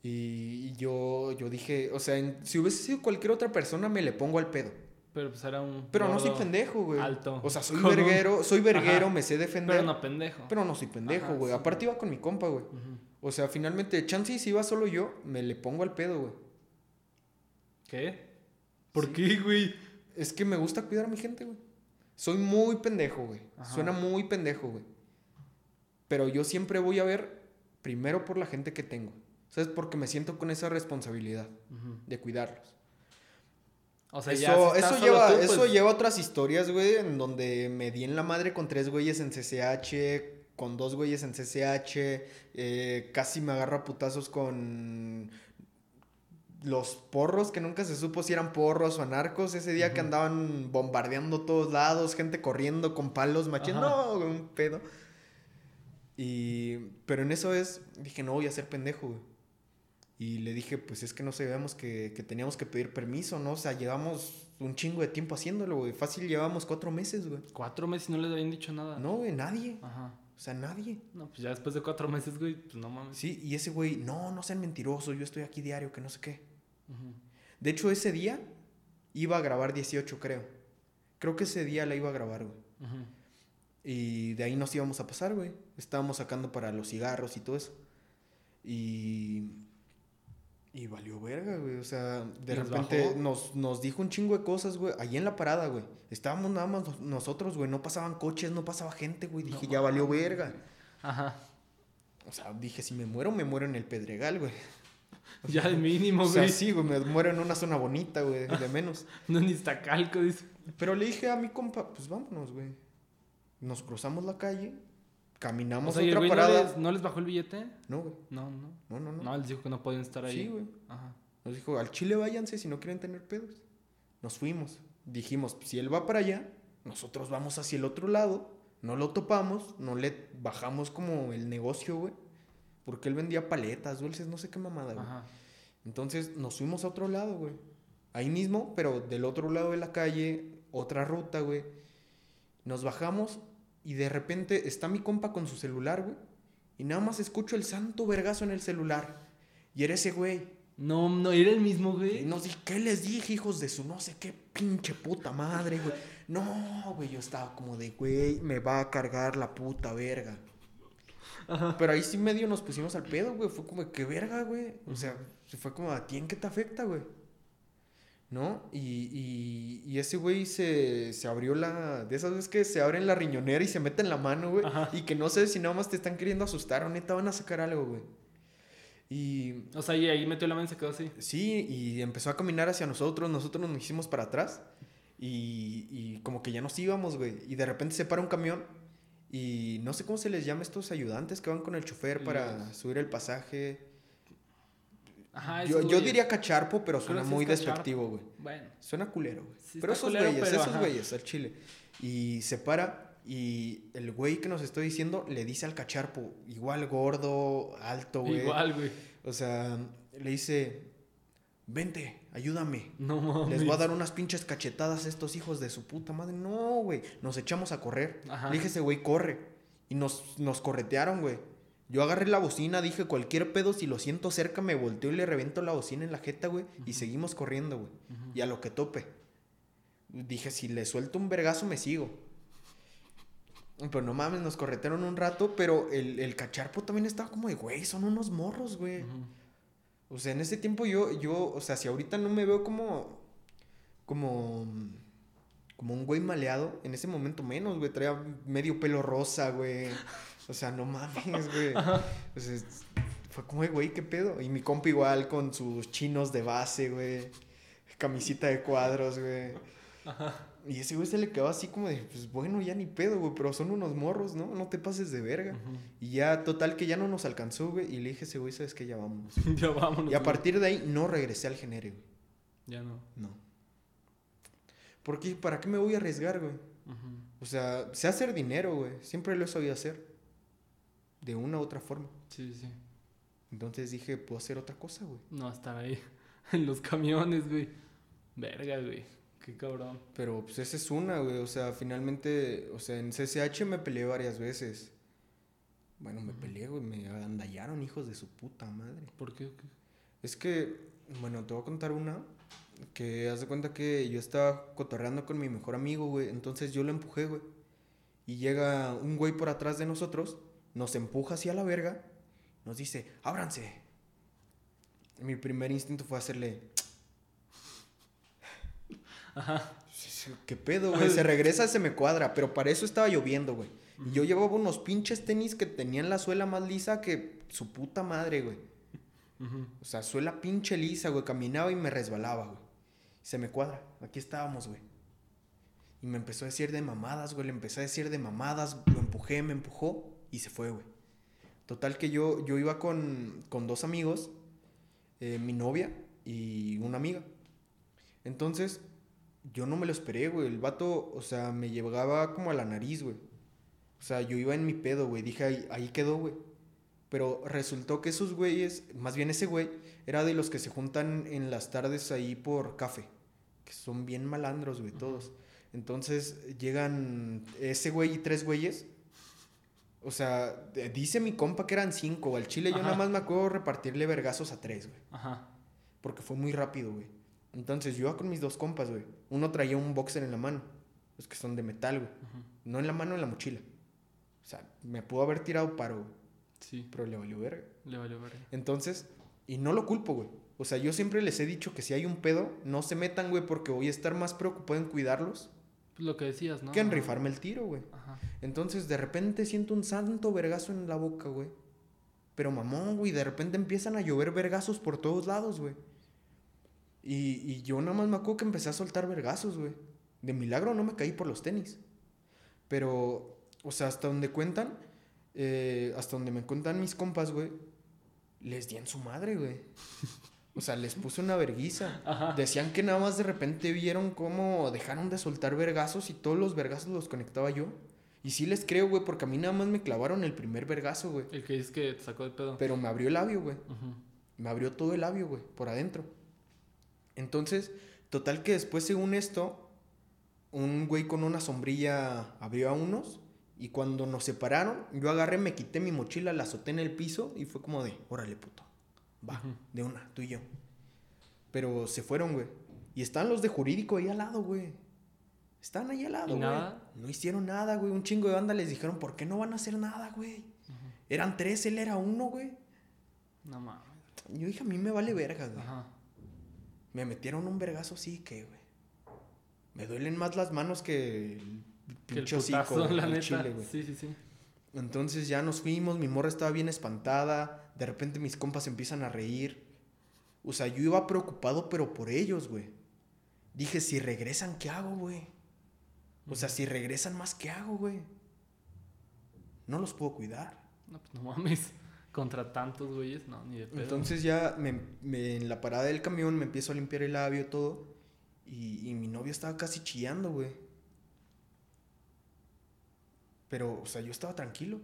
Y, y yo, yo dije, o sea, en- si hubiese sido cualquier otra persona, me le pongo al pedo. Pero pues era un. Pero no soy pendejo, güey. Alto. O sea, soy [LAUGHS] verguero, soy verguero, Ajá. me sé defender. Pero no pendejo. pero no soy pendejo, güey. sí. Aparte iba con mi compa, güey. O sea, finalmente, chance si iba solo yo, me le pongo al pedo, güey. ¿Qué? ¿Por Sí. qué, güey? Es que me gusta cuidar a mi gente, güey. Soy muy pendejo, güey. Ajá. Suena muy pendejo, güey. Pero yo siempre voy a ver primero por la gente que tengo. ¿Sabes? Porque me siento con esa responsabilidad de cuidarlos. O sea, eso, ya si estás eso lleva, tú, eso pues, lleva otras historias, güey, en donde me di en la madre con tres güeyes en CCH, con dos güeyes en CCH, eh, casi me agarro a putazos con los porros, que nunca se supo si eran porros o anarcos, ese día que andaban bombardeando todos lados, gente corriendo con palos, machín, no, un pedo. Y, pero en eso es, dije, no voy a ser pendejo, güey. Y le dije, pues es que no sabíamos que, que teníamos que pedir permiso, ¿no? O sea, llevamos un chingo de tiempo haciéndolo, güey. Fácil llevamos cuatro meses, güey. Cuatro meses y no les habían dicho nada. No, güey, nadie. Ajá. O sea, nadie. No, pues ya después de cuatro meses, güey, pues no mames. Sí, y ese güey, no, no sean mentirosos, yo estoy aquí diario, que no sé qué. De hecho, ese día iba a grabar 18, creo. Creo que ese día la iba a grabar, güey. Y de ahí nos íbamos a pasar, güey. Estábamos sacando para los cigarros y todo eso. Y. Y valió verga, güey. O sea, de ¿Les repente nos, nos dijo un chingo de cosas, güey. Ahí en la parada, güey. Estábamos nada más nos- nosotros, güey. No pasaban coches, no pasaba gente, güey. Dije, No ya valió verga. Ajá. O sea, dije, si me muero, me muero en el Pedregal, güey. [LAUGHS] Ya de mínimo, O sea, güey. sí, güey, me muero en una zona bonita, güey, de menos. [LAUGHS] No ni Iztacalco, dice. Pero le dije a mi compa, pues vámonos, güey. Nos cruzamos la calle, O caminamos sea, ¿y el otra güey no parada. les, no les bajó el billete? No, güey. No, no. No, no, no. No, les dijo que no podían estar ahí. sí, güey. Ajá. Nos dijo, al Chile váyanse si no quieren tener pedos. Nos fuimos. Dijimos, si él va para allá, nosotros vamos hacia el otro lado. No lo topamos, no le bajamos como el negocio, güey. Porque él vendía paletas, dulces, no sé qué mamada, güey. Ajá. Entonces nos fuimos a otro lado, güey. Ahí mismo, pero del otro lado de la calle, otra ruta, güey. Nos bajamos y de repente está mi compa con su celular, güey. Y nada más escucho el santo vergazo en el celular. Y era ese güey. No, no, era el mismo, Y güey. nos dije, ¿qué les dije, hijos de su no sé qué pinche puta madre, güey? No, güey, yo estaba como de, güey, me va a cargar la puta verga. Pero ahí sí medio nos pusimos al pedo, güey. Fue como, ¿qué verga, güey? O sea, se fue como, ¿a ti en qué te afecta, güey? ¿No? Y, y, y ese güey se, se abrió la... De esas veces que se abren la riñonera y se meten la mano, güey. Ajá. Y que no sé si nada más te están queriendo asustar o neta van a sacar algo, güey. Y O sea, y ahí metió la mano y se quedó así. Sí, y empezó a caminar hacia nosotros, nosotros nos hicimos para atrás y, y como que ya nos íbamos, güey. Y de repente se para un camión y no sé cómo se les llama a estos ayudantes que van con el chofer para Los- subir el pasaje. Ajá, yo, yo diría cacharpo, pero suena muy despectivo, güey. Bueno. Suena culero, güey. Sí pero está esos güeyes, esos ajá. güeyes, al chile. Y se para y el güey que nos estoy diciendo le dice al cacharpo, igual gordo, alto, güey. Igual, güey. O sea, le dice, vente, ayúdame. No mames. Les voy a dar unas pinches cachetadas a estos hijos de su puta madre. No, güey. Nos echamos a correr. Ajá. Le dije, ese güey, corre. Y nos, nos corretearon, güey. Yo agarré la bocina, dije, cualquier pedo, si lo siento cerca, me volteo y le reviento la bocina en la jeta, güey. Y seguimos corriendo, güey. Y a lo que tope. Dije, si le suelto un vergazo, me sigo. Pero no mames, nos corretearon un rato, pero el, el cacharpo también estaba como de, güey, son unos morros, güey. O sea, en ese tiempo yo, yo, o sea, si ahorita no me veo como, como, como un güey maleado, en ese momento menos, güey, traía medio pelo rosa, güey. O sea, no mames, güey. [LAUGHS] O sea, fue como, güey, ¿qué pedo? Y mi compa igual con sus chinos de base, güey. Camisita de cuadros, güey. Y ese güey se le quedó así como de, pues bueno, ya ni pedo, güey, pero son unos morros, ¿no? No te pases de verga. Y ya, total, que ya no nos alcanzó, güey. Y le dije a ese güey, ¿sabes qué? Ya vámonos. [LAUGHS] ya vámonos. Y a güey. partir de ahí no regresé al genere, güey. Ya no. No. Porque, ¿para qué me voy a arriesgar, güey? O sea, sé hacer dinero, güey. Siempre lo he sabido hacer. De una u otra forma. Sí, sí. Entonces dije, puedo hacer otra cosa, güey. No, estar ahí. [LAUGHS] En los camiones, güey. Verga, güey. Qué cabrón. Pero, pues, esa es una, güey. O sea, finalmente, o sea, en CCH me peleé varias veces. Bueno, me peleé, güey. Me agandallaron, hijos de su puta madre. ¿Por qué? ¿Qué? Es que, bueno, te voy a contar una. Que haz de cuenta que yo estaba cotorreando con mi mejor amigo, güey. Entonces yo lo empujé, güey. Y llega un güey por atrás de nosotros, nos empuja hacia la verga, nos dice, ábranse. Mi primer instinto fue hacerle. Ajá. ¿Qué pedo, güey? Se regresa, se me cuadra. Pero para eso estaba lloviendo, güey. Y yo llevaba unos pinches tenis que tenían la suela más lisa que su puta madre, güey. O sea, suela pinche lisa, güey. Caminaba y me resbalaba, güey. Se me cuadra. Aquí estábamos, güey. Y me empezó a decir de mamadas, güey. Le empecé a decir de mamadas. Lo empujé, me empujó y se fue, güey. Total que yo, yo iba con, con dos amigos, eh, mi novia y una amiga. Entonces, yo no me lo esperé, güey. El vato, o sea, me llegaba como a la nariz, güey. O sea, yo iba en mi pedo, güey. Dije, ahí, ahí quedó, güey. Pero resultó que esos güeyes, más bien ese güey, era de los que se juntan en las tardes ahí por café. Que son bien malandros, güey, todos. Entonces llegan ese güey y tres güeyes. O sea, dice mi compa que eran cinco. Al chile yo nada más me acuerdo repartirle vergazos a tres, güey. Ajá. Porque fue muy rápido, güey. Entonces yo iba con mis dos compas, güey. Uno traía un boxer en la mano. Los que son de metal, güey. No en la mano, en la mochila. O sea, me pudo haber tirado paro, Sí, pero le valió verga. le valió ver. Entonces, y no lo culpo, güey. O sea, yo siempre les he dicho que si hay un pedo, no se metan, güey, porque voy a estar más preocupado en cuidarlos Pues lo que decías, ¿no? que en rifarme el tiro, güey. Ajá. Entonces, de repente siento un santo vergazo en la boca, güey. Pero mamón, güey, de repente empiezan a llover vergazos por todos lados, güey. Y, y yo nada más me acuerdo que empecé a soltar vergazos, güey. De milagro no me caí por los tenis. Pero, o sea, hasta donde cuentan, eh, hasta donde me cuentan mis compas, güey, les di en su madre, güey. O sea, les puse una verguiza. Ajá. Decían que nada más de repente vieron cómo dejaron de soltar vergazos y todos los vergazos los conectaba yo. Y sí les creo, güey, porque a mí nada más me clavaron el primer vergazo, güey. El que dices que te sacó de pedo. Pero me abrió el labio, güey. Me abrió todo el labio, güey, por adentro. Entonces, total que después, según esto, un güey con una sombrilla abrió a unos. Y cuando nos separaron, yo agarré, me quité mi mochila, la azoté en el piso y fue como de, órale, puto. Va, de una, tú y yo. Pero se fueron, güey. Y están los de jurídico ahí al lado, güey. Están ahí al lado, ¿Y güey. nada? No hicieron nada, güey. Un chingo de banda les dijeron, ¿por qué no van a hacer nada, güey? Eran tres, él era uno, güey. No mames. Yo dije, a mí me vale verga, güey. Ajá. Me metieron un vergazo, sí, que, güey. Me duelen más las manos que [LAUGHS] el neta. chile, güey. sí, sí, sí. Entonces ya nos fuimos, mi morra estaba bien espantada. De repente mis compas empiezan a reír. O sea, yo iba preocupado, pero por ellos, güey. Dije, si regresan, ¿qué hago, güey? O sea, si regresan más, ¿qué hago, güey? No los puedo cuidar. No, pues no mames. Contra tantos güeyes, no, ni de pedo. Entonces ya me- me- en la parada del camión me empiezo a limpiar el labio todo. Y, y mi novio estaba casi chillando, güey. Pero, o sea, yo estaba tranquilo.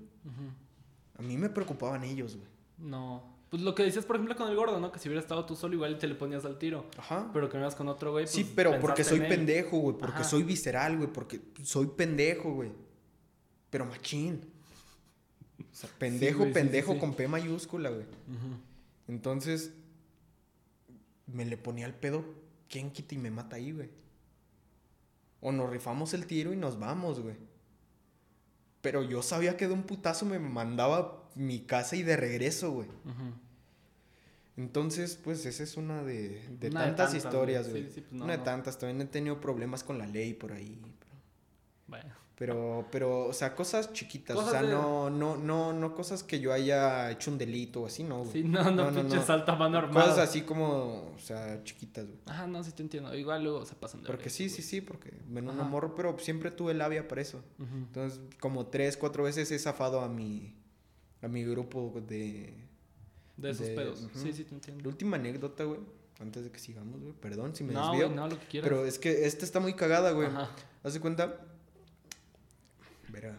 A mí me preocupaban ellos, güey. No. Pues lo que decías, por ejemplo, con el gordo, ¿no? Que si hubiera estado tú solo, igual te le ponías al tiro. Ajá. Pero que no ibas con otro güey. sí, pues, pero porque soy pendejo, güey. Porque Ajá. soy visceral, güey. Porque soy pendejo, güey. Pero machín. O sea, pendejo, sí, pendejo sí. con P mayúscula, güey. Entonces, me le ponía el pedo, ¿quién quita y me mata ahí, güey? O nos rifamos el tiro y nos vamos, güey. Pero yo sabía que de un putazo me mandaba a mi casa y de regreso, güey. Entonces, pues esa es una de, de Una de tantas, historias, güey. güey. Sí, sí, pues, no, una de no. tantas. También he tenido problemas con la ley por ahí. Bueno. Pero, pero, o sea, cosas chiquitas. Cosas o sea, de- no, no, no, no cosas que yo haya hecho un delito o así, no, güey. Sí, no, no, pinche salto a mano armado. Cosas así como, o sea, chiquitas, güey. Ajá, no, sí te entiendo. Igual luego se pasan de Porque sí, güey. sí, sí, porque ven un morro, pero siempre tuve labia para eso. Entonces, como tres, cuatro veces he zafado a mi, a mi grupo de... De esos de- pedos. Sí, sí te La entiendo. última anécdota, güey, antes de que sigamos, güey, perdón si me No, desvío. güey, no, lo que quieras. pero es que esta está muy cagada, güey. Ajá. Haz de cuenta... Verá,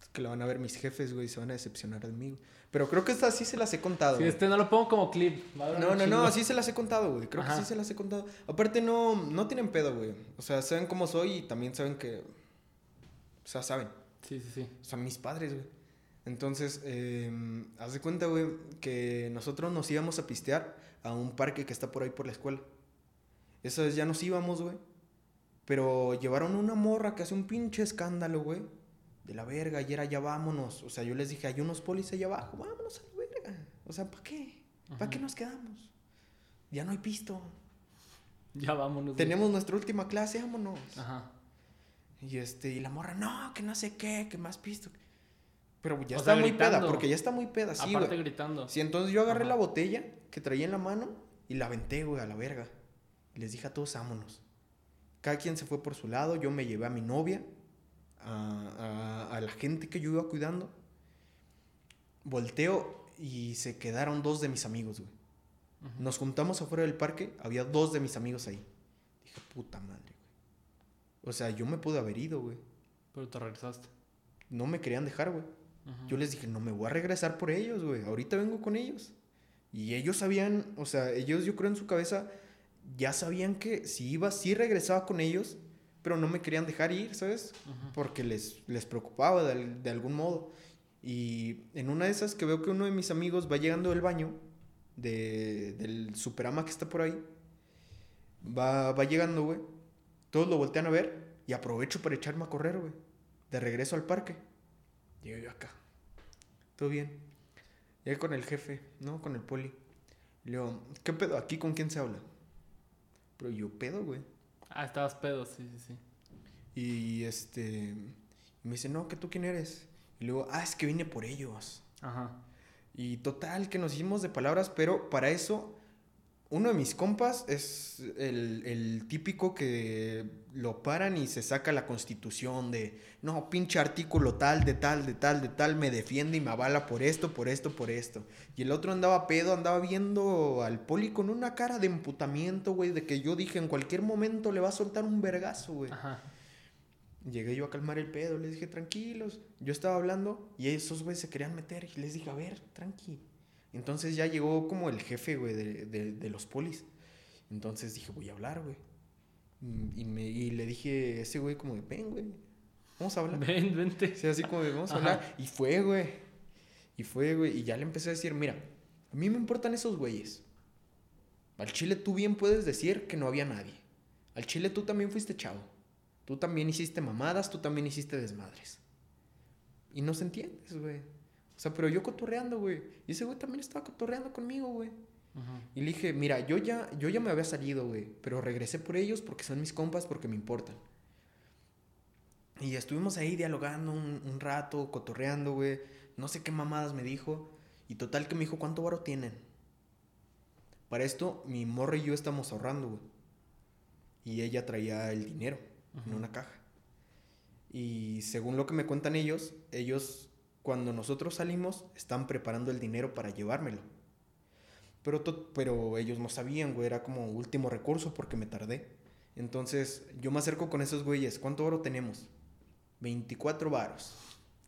es que la van a ver mis jefes, güey, se van a decepcionar de mí. güey. Pero creo que esta sí se las he contado. Sí, güey. este no lo pongo como clip. No, no, no, así se las he contado, güey. Creo Ajá. que sí se las he contado. Aparte, no, no tienen pedo, güey. O sea, saben cómo soy y también saben que. O sea, saben. Sí, sí, sí. O sea, mis padres, güey. Entonces, eh, haz de cuenta, güey, que nosotros nos íbamos a pistear a un parque que está por ahí por la escuela. Esa vez ya nos íbamos, güey. Pero llevaron una morra que hace un pinche escándalo, güey. De la verga, y era ya vámonos. O sea, yo les dije, hay unos polis allá abajo, vámonos a la verga. O sea, ¿para qué? ¿Para Ajá. qué nos quedamos? Ya no hay pisto. Ya vámonos. güey. Tenemos nuestra última clase, vámonos. Ajá. Y este, y la morra, no, que no sé qué, que más pisto. Pero ya O está sea, muy peda, porque ya está muy peda, sí, Aparte güey. gritando. Sí, entonces yo agarré Ajá. la botella que traía en la mano y la aventé, güey, a la verga. Y les dije a todos, vámonos. Cada quien se fue por su lado. Yo me llevé a mi novia, a, a- a la gente que yo iba cuidando. Volteo y se quedaron dos de mis amigos, güey. Nos juntamos afuera del parque, había dos de mis amigos ahí. Dije, puta madre, güey. O sea, yo me pude haber ido, güey. Pero te regresaste. No me querían dejar, güey. Yo les dije, no me voy a regresar por ellos, güey. Ahorita vengo con ellos. Y ellos sabían, o sea, ellos yo creo en su cabeza ya sabían que si iba, sí regresaba con ellos, pero no me querían dejar ir, ¿sabes? Porque les, les preocupaba de, de algún modo. Y en una de esas que veo que uno de mis amigos va llegando del baño, de, del superama que está por ahí, va, va llegando, güey. Todos lo voltean a ver y aprovecho para echarme a correr, güey. De regreso al parque. Llego yo acá. Todo bien. Llegué con el jefe, ¿no? Con el poli. Le digo, ¿qué pedo? ¿Aquí con quién se habla? Pero yo pedo, güey. Ah, estabas pedo, sí, sí, sí. Y este. Me dice, no, ¿que tú quién eres? Y luego, ah, es que vine por ellos. Ajá. Y total, que nos hicimos de palabras, pero para eso, uno de mis compas es el, el típico que lo paran y se saca la constitución de, no, pinche artículo tal, de tal, de tal, de tal, me defiende y me avala por esto, por esto, por esto. Y el otro andaba pedo, andaba viendo al poli con una cara de emputamiento, güey, de que yo dije, en cualquier momento le va a soltar un vergazo, güey. Ajá. Llegué yo a calmar el pedo, les dije, tranquilos. Yo estaba hablando y esos güeyes se querían meter y les dije, a ver, tranqui. Entonces ya llegó como el jefe, güey, de, de- de los polis. Entonces dije, voy a hablar, güey. Y, me, y le dije a ese güey como de, ven, güey, vamos a hablar. Ven, vente. Sea, así como de, vamos a Ajá. hablar. Y fue, güey. Y fue, güey. Y ya le empecé a decir, mira, a mí me importan esos güeyes. Al chile tú bien puedes decir que no había nadie. Al chile tú también fuiste chavo. Tú también hiciste mamadas, tú también hiciste desmadres. Y no se entiendes, güey. O sea, pero yo cotorreando, güey. Y ese güey también estaba cotorreando conmigo, güey. Y le dije, mira, yo ya, yo ya me había salido, güey. Pero regresé por ellos porque son mis compas, porque me importan. Y estuvimos ahí dialogando un, un rato, cotorreando, güey. No sé qué mamadas me dijo. Y total que me dijo, ¿cuánto varo tienen? Para esto, mi morra y yo estamos ahorrando, güey. Y ella traía el dinero en una caja. Y según lo que me cuentan ellos, ellos, cuando nosotros salimos, están preparando el dinero para llevármelo. Pero, pero ellos no sabían, güey, era como último recurso porque me tardé. Entonces, yo me acerco con esos güeyes. ¿Cuánto oro tenemos? 24 varos.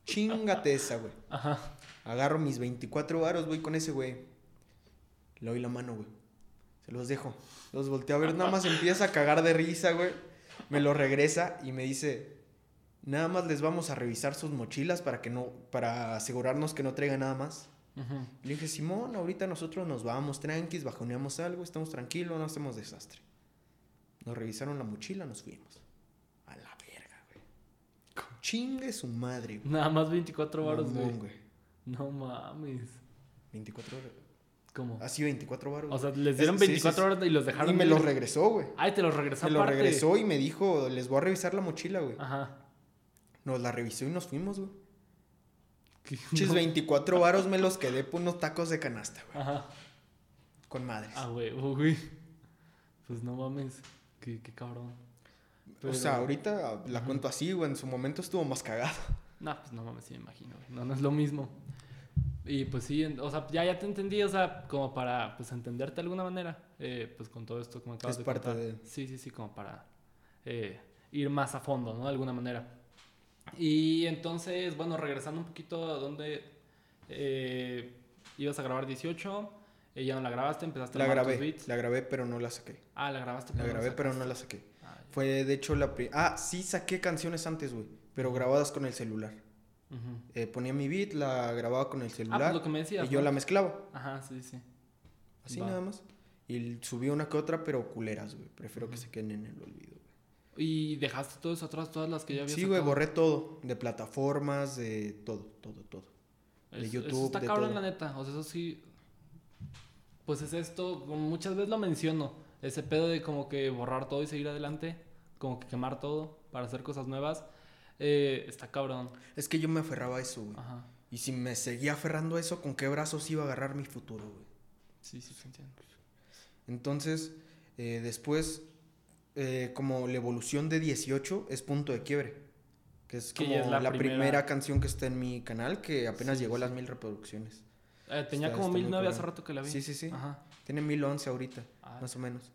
Chingate esa, güey. [LAUGHS] Ajá. Agarro mis 24 varos, güey, con ese güey. Le doy la mano, güey. Se los dejo. Los volteo a ver, nada más empieza a cagar de risa, güey. Me lo regresa y me dice, nada más les vamos a revisar sus mochilas para que no, para asegurarnos que no traigan nada más. Ujú. Le dije, Simón, ahorita nosotros nos vamos tranquis, bajoneamos algo, estamos tranquilos, no hacemos desastre. Nos revisaron la mochila, nos fuimos. A la verga, güey. Chingue su madre, güey. Nada más 24 varos, güey. No mames. 24 horas. ¿Cómo? Así 24 varos. O sea, les dieron Es- sí, 24 sí, horas y los dejaron. Y me los regresó, güey. Ay, te los regresó Me lo aparte. regresó y me dijo, les voy a revisar la mochila, güey. Ajá. Nos la revisó y nos fuimos, güey. Chis, No. 24 varos me los quedé por unos tacos de canasta, güey. Ajá. Con madres. Ah, güey, uy. Pues no mames. Qué, qué cabrón. O sea, Pero- ahorita la cuento así, güey. En su momento estuvo más cagado. No, pues no mames, sí me imagino. güey. No, no es lo mismo. Y pues sí, o sea, ya, ya te entendí, o sea, como para pues entenderte de alguna manera, eh, pues con todo esto como acabas Es de parte contar. de- Sí, sí, sí, como para eh, ir más a fondo, ¿no? De alguna manera. Y entonces, bueno, regresando un poquito a donde eh, ibas a grabar 18, eh, ya no la grabaste, empezaste La a tus grabé, beats. la grabé, pero no la saqué. Ah, la grabaste. La pero grabé, pero no la saqué. Ah. Fue, de hecho, la... pri- Ah, sí saqué canciones antes, güey. Pero grabadas con el celular. Eh, ponía mi beat, la grababa con el Ah, celular. pues lo que me decías. y yo la mezclaba. Ajá, sí, sí. Así Va. nada más. Y subí una que otra, pero culeras, güey. Prefiero que se queden en el olvido. Y dejaste todo eso atrás, todas las que ya habías Sí, güey, borré todo. De plataformas, de todo, todo, todo. de Es- YouTube, Eso está de cabrón, todo. la neta. O sea, eso sí. Pues es esto, muchas veces lo menciono. Ese pedo de como que borrar todo y seguir adelante. Como que quemar todo para hacer cosas nuevas. eh, está cabrón. Es que yo me aferraba a eso, güey. Ajá. Y si me seguía aferrando a eso, ¿con qué brazos iba a agarrar mi futuro, güey? Sí, sí, te entiendo. Entonces, Eh, después, eh, como la evolución de 18 es punto de quiebre. Que es como es la, la primera... primera canción que está en mi canal, que apenas Sí, llegó a las mil reproducciones. Eh, tenía Está- como está muy 1009 hace rato que la vi. Sí, sí, sí. Ajá. Tiene 1011 ahorita, Ah, más o menos.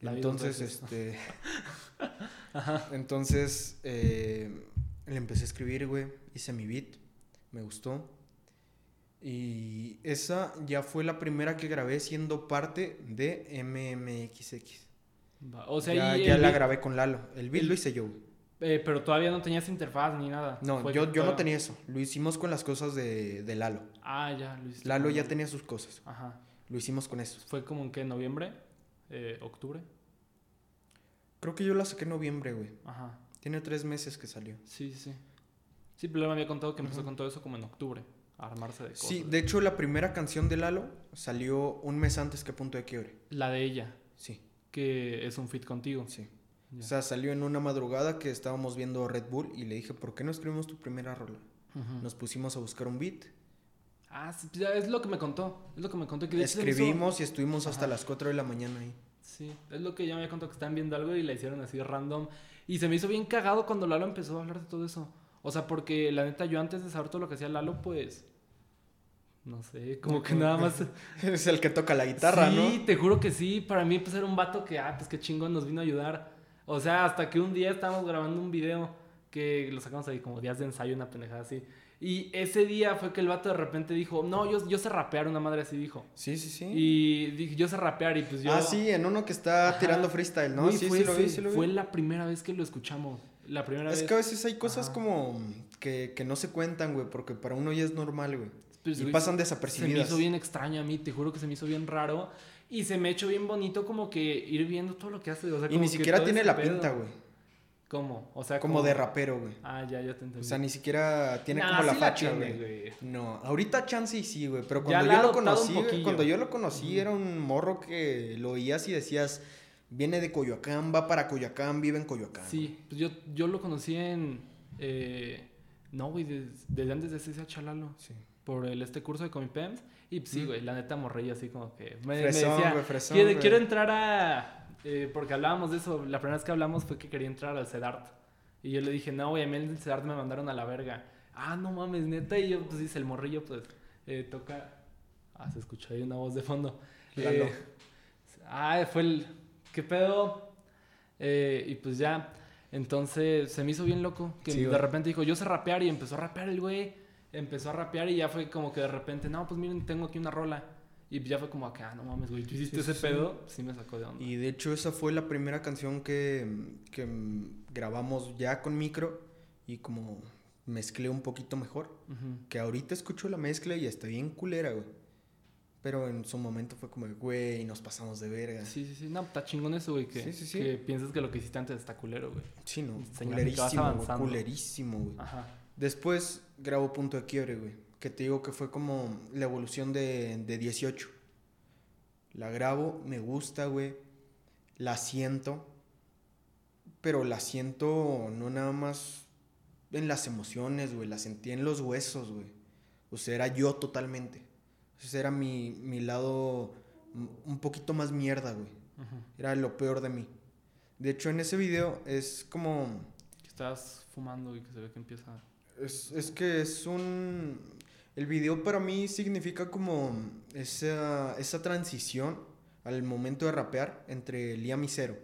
Entonces, este... [LAUGHS] Ajá. Entonces, eh, le empecé a escribir, güey. Hice mi beat. Me gustó. Y esa ya fue la primera que grabé siendo parte de MMXX. O sea, ya y ya el la grabé con Lalo. El beat el- lo hice yo. eh, pero todavía no tenías interfaz ni nada. No, Fue yo, yo no tenía eso. Lo hicimos con las cosas de, de Lalo. Ah, ya, Lalo ya tenía sus cosas. Ajá. Lo hicimos con eso. Fue como en que noviembre, eh, octubre. Creo que yo la saqué en noviembre, güey. Ajá. Tiene tres meses que salió. Sí, sí, sí. Pero él me había contado que empezó con todo eso como en octubre. A armarse de cosas. Sí, de hecho la primera canción de Lalo salió un mes antes que Punto de Quiebre. La de ella, Sí, que es un fit contigo. sí. O sea, salió en una madrugada que estábamos viendo Red Bull y le dije, ¿por qué no escribimos tu primera rola? Nos pusimos a buscar un beat, Ah, pues es lo que me contó. Es lo que me contó. Que hizo- escribimos y estuvimos hasta Ajá. las 4 de la mañana ahí. Sí, es lo que ya me había contado que estaban viendo algo y la hicieron así random. Y se me hizo bien cagado cuando Lalo empezó a hablar de todo eso. O sea, porque la neta, yo antes de saber todo lo que hacía Lalo, pues. No sé, como que nada más. [LAUGHS] Es el que toca la guitarra, sí, ¿no? te juro que sí. Para mí, pues era un vato que, ah, pues qué chingón nos vino a ayudar. O sea, hasta que un día estábamos grabando un video que lo sacamos ahí como días de ensayo, una pendejada así. Y ese día fue que el vato de repente dijo, no, yo, yo sé rapear, una madre así dijo. Sí, sí, sí. Y dije, yo sé rapear y pues yo... Ah, sí, en uno que está Ajá. tirando freestyle, ¿no? Güey, sí, fue, sí, lo vi, sí lo vi. fue la primera vez que lo escuchamos. La primera Es vez. que a veces hay cosas Ajá. como que, que no se cuentan, güey, porque para uno ya es normal, güey. Pues, y güey, pasan Se me desapercibidas. hizo bien extraño a mí, te juro que se me hizo bien raro. Y se me hecho bien bonito como que ir viendo todo lo que hace. O sea, Y como ni siquiera tiene la pedo. pinta, güey. ¿Cómo? O sea, Como de rapero, güey. Ah, ya, ya te entendí. O sea, ni siquiera tiene Nah, como la facha, güey. No, ahorita chance y sí, güey. Pero cuando yo lo conocí, güey, cuando yo lo conocí, era un morro que lo oías y decías, viene de Coyoacán, va para Coyoacán, vive en Coyoacán. Sí, pues yo, yo lo conocí en... eh, no, güey, des- desde antes de ese Chalalo. Sí. Por el, este curso de Comipems. Y pues, sí, güey, la neta morrilla así como que... Me, me Fresón, decía, güey, fresón, quiero, güey. quiero entrar a... eh, porque hablábamos de eso. La primera vez que hablamos fue que quería entrar al CEDART. Y yo le dije, no, güey, a mí el CEDART me mandaron a la verga. Ah, no mames, neta. Y yo, pues dice, el morrillo, pues, eh, toca... Ah, se escucha ahí una voz de fondo. Eh, ah, fue el... ¿Qué pedo? Eh, y pues ya... Entonces se me hizo bien loco. Que Sí, de repente dijo, yo sé rapear. Y empezó a rapear el güey. Empezó a rapear y ya fue como que de repente, no, pues miren, tengo aquí una rola. Y ya fue como que, ah, no mames, güey, tú hiciste Sí, ese sí. pedo. Sí me sacó de onda. Y de hecho esa fue la primera canción que, que grabamos ya con micro y como mezclé un poquito mejor. Ujú. Que ahorita escucho la mezcla y está bien culera, güey. Pero en su momento fue como, güey, nos pasamos de verga. Sí, sí, sí. No, está chingón eso, güey. Que, Sí, que piensas que lo que hiciste antes está culero, güey. Sí, no. Que vas Culerísimo, avanzando. Culerísimo, güey. Ajá. Después grabo Punto de Quiebre, güey. Que te digo que fue como la evolución de, de 18. La grabo, me gusta, güey. La siento. Pero la siento no nada más en las emociones, güey. La sentí en los huesos, güey. O sea, era yo totalmente. Ese era mi, mi lado un poquito más mierda, güey. Era lo peor de mí. De hecho, en ese video es como... Que estás fumando y que se ve que empieza... Es, es que es un... El video para mí significa como esa, esa transición al momento de rapear entre Liam y Cero.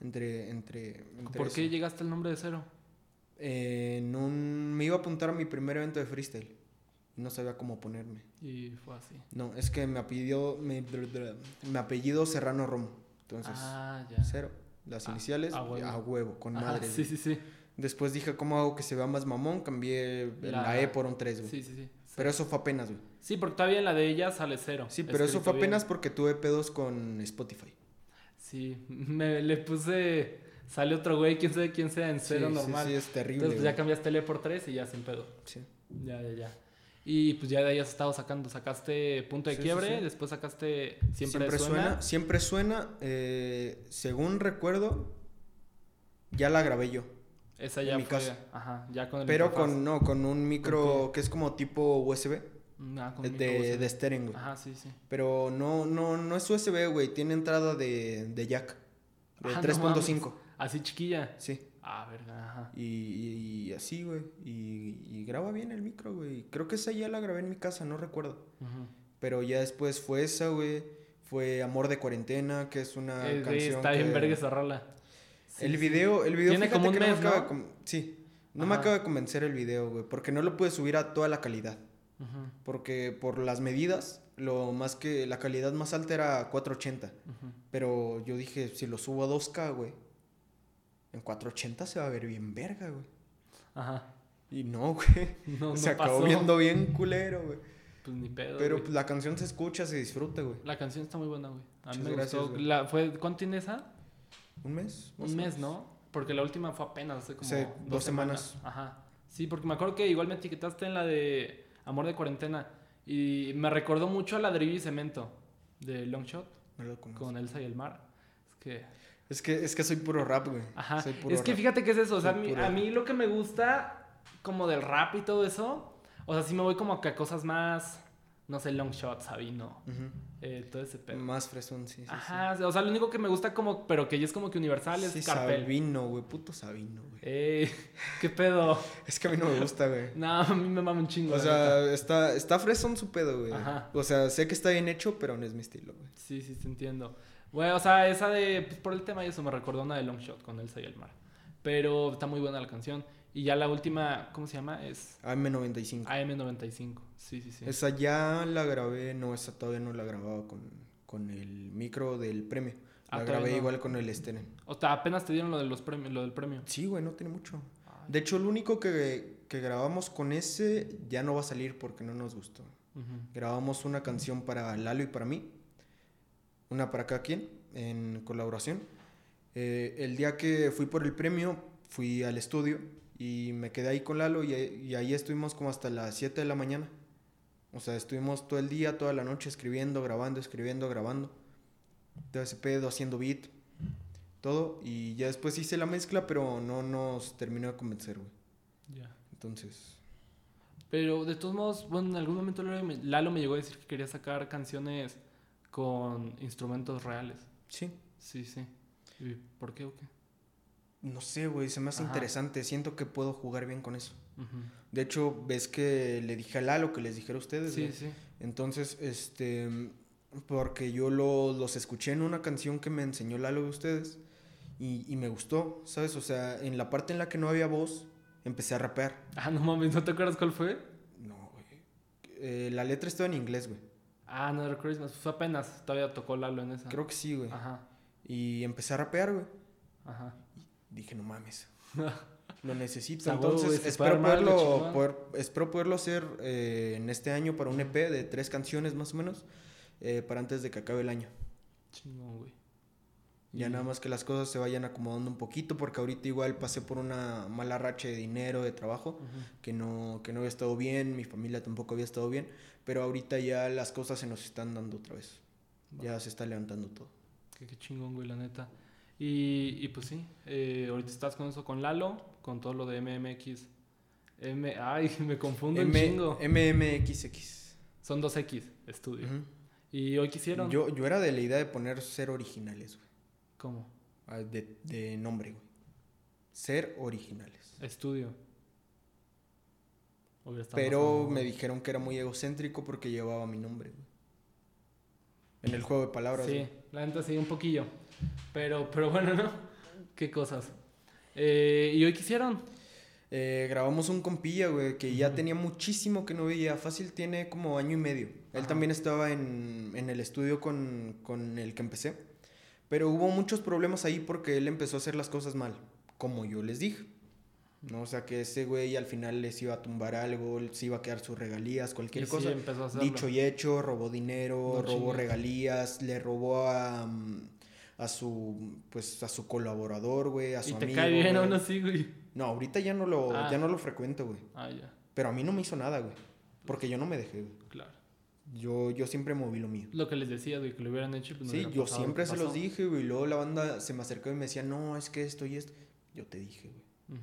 Entre, entre, entre ¿Por qué llegaste al nombre de cero? Eh, en un- me iba a apuntar a mi primer evento de freestyle. No sabía cómo ponerme. Y fue así. No, es que me apellido, me, me apellido Serrano Romo. Entonces, ah, ya. Cero. Las Ah, iniciales, a a huevo. huevo, con Ajá, madre. sí, sí, sí. Después dije, ¿cómo hago que se vea más mamón? Cambié la, La- E por un 3, güey. Sí, sí, sí. Pero eso fue apenas, güey. Sí, porque todavía en la de ella sale cero. Sí, pero eso fue bien. apenas porque tuve pedos con Spotify. Sí, me le puse. Sale otro güey, quién sabe quién sea, en cero sí, normal. Sí, sí, es terrible. Entonces pues, ya cambiaste el E por 3 y ya sin pedo. Sí. Ya, ya, ya. Y pues ya de ahí has estado sacando. Sacaste punto de Sí, quiebre, después sacaste siempre, suena. Siempre suena. eh, según recuerdo, ya la grabé yo. Esa en ya mi fue. casa. Ajá, ya con el Pero con, no, con un micro ¿Con que es como tipo USB. Ah, con de, USB. de Steren, güey. Ajá, sí, sí. Pero no, no, no es USB, güey. Tiene entrada de, de jack. De Ah, no 3.5. Así chiquilla. sí. Ah, verga, ajá. Y, y- y así, güey. Y, y graba bien el micro, güey. Creo que esa ya la grabé en mi casa, no recuerdo. Ujú. Pero ya después fue esa, güey. Fue Amor de Cuarentena, que es una Eh, güey, canción. está bien que- verga esa rola. Sí, el video, el video Tiene como un que no me mes, acaba ¿no? Sí. No me Ajá. acaba de convencer el video, güey. Porque no lo pude subir a toda la calidad. Porque por las medidas, lo más que. La calidad más alta era 480. ujú. Pero yo dije, si lo subo a 2K, güey. En 480 se va a ver bien verga, güey. Ajá. Y no, [LAUGHS] güey. No, se acabó pasó. viendo bien culero, güey. Pues ni pedo. Pero güey. pues, la canción se escucha, se disfruta, güey. La canción está muy buena, güey. A mí Muchas me gracias, gustó. güey. La, fue, ¿Cuánto tiene esa? ¿Un mes? Un mes. ¿no? Porque la última fue apenas hace como Hace dos semanas. Ajá. Sí, porque me acuerdo que igual me etiquetaste en la de Amor de Cuarentena. Y me recordó mucho a la de Rivi y Cemento de Longshot No lo con Elsa y el mar. Es que. Es que, es que soy puro rap, güey. Ajá. Soy puro Es que rap. fíjate que es eso. O sea, a mí, puro- a mí lo que me gusta, como del rap y todo eso. O sea, sí me voy como que a cosas más. No sé, Longshot, Sabino. Ujú. Eh, todo ese pedo. Más fresón, sí. sí, Ajá, o sea, lo único que me gusta como, pero que ya es como que universal es Sí, Carpel. Sabino, güey. Puto Sabino, güey. Ey, [LAUGHS] qué pedo. [LAUGHS] Es que a mí no me gusta, güey. No, a mí me mama un chingo. O sea, está, está fresón su pedo, güey. Ajá. O sea, sé que está bien hecho, pero no es mi estilo, güey. Sí, sí, te entiendo. Bueno, o sea, esa de, pues por el tema y eso me recordó una de Longshot con Elsa y el mar. Pero está muy buena la canción. Y ya la última, ¿cómo se llama? Es AM95. AM95. Sí, sí, sí. Esa ya la grabé, no, esa todavía no la grababa con, con el micro del premio. Ah, La todavía grabé no. igual con el Stenen. O sea, apenas te dieron lo, de los premios, lo del premio. Sí, güey, no tiene mucho. Ay. De hecho, el único que, que grabamos con ese ya no va a salir porque no nos gustó. Grabamos una canción para Lalo y para mí. Una para cada quien, en colaboración. Eh, el día que fui por el premio, fui al estudio y me quedé ahí con Lalo y, y ahí estuvimos como hasta las 7 de la mañana. O sea, estuvimos todo el día, toda la noche escribiendo, grabando, escribiendo, grabando. Ese pedo, haciendo beat, todo. Y ya después hice la mezcla, pero no nos terminó de convencer, güey. Ya. Entonces, Pero de todos modos, bueno, en algún momento Lalo me, Lalo me llegó a decir que quería sacar canciones con instrumentos reales. sí. Sí, sí. ¿Y por qué o qué? No sé, güey, se me hace Ajá. interesante. Siento que puedo jugar bien con eso. De hecho, ves que le dije a Lalo que les dijera a ustedes. Sí, güey. sí. Entonces, este, porque yo lo- los escuché en una canción que me enseñó Lalo de ustedes y, y me gustó, ¿sabes? O sea, en la parte en la que no había voz, empecé a rapear. Ah, no mames, ¿no te acuerdas cuál fue? No, güey. Eh, la letra estaba en inglés, güey. Ah, Another Christmas. Fue apenas. Todavía tocó Lalo en esa. Creo que sí, güey. Ajá, Y empecé a rapear, güey. ajá. Dije, no mames. [LAUGHS] Lo necesito. Entonces, espero, poderlo, poder- espero poderlo hacer eh, en este año para un EP de tres canciones más o menos, eh, para antes de que acabe el año. Chingón, güey. Ya nada más que las cosas se vayan acomodando un poquito, porque ahorita igual pasé por una mala racha de dinero, de trabajo, que no, que no había estado bien, mi familia tampoco había estado bien, pero ahorita ya las cosas se nos están dando otra vez. Ya se está levantando todo. Qué, qué chingón, güey, la neta. Y, y pues sí, eh, ahorita estás con eso con Lalo, con todo lo de MMX. M Ay, [LAUGHS] me confundo un M- chingo. MMXX. Son dos X, estudio. Y hoy quisieron. yo, yo era de la idea de poner ser originales, güey. ¿Cómo? Ah, De, de nombre, güey. Ser originales. Estudio. Pero me dijeron que era muy egocéntrico porque llevaba mi nombre, güey. En el juego de palabras. Sí, güey. la neta sí, un poquillo. Pero, pero bueno, ¿no? Qué cosas. Eh, y hoy quisieron. Eh, grabamos un compilla, güey, que ya tenía muchísimo que no veía. Fácil tiene como año y medio. Él también estaba en, en el estudio con, con el que empecé. Pero hubo muchos problemas ahí porque él empezó a hacer las cosas mal, como yo les dije. ¿no? O sea, que ese güey al final les iba a tumbar algo, se iba a quedar sus regalías, cualquier Y sí, cosa. empezó a hacerlo. Dicho y hecho, robó dinero, No robó regalías, le robó a, mm, a su pues a su colaborador, güey, a su Y te amigo. cae bien aún así, güey. No, ahorita ya no lo Ah. ya no lo frecuento, güey. Ah, ya, Pero a mí no me hizo nada, güey. Porque yo no me dejé, güey. claro. Yo yo siempre moví lo mío. Lo que les decía, güey, que lo hubieran hecho. Pues no sí, yo siempre se los dije, güey. y Luego la banda se me acercó y me decía, "No, es que esto y esto." Yo te dije, güey.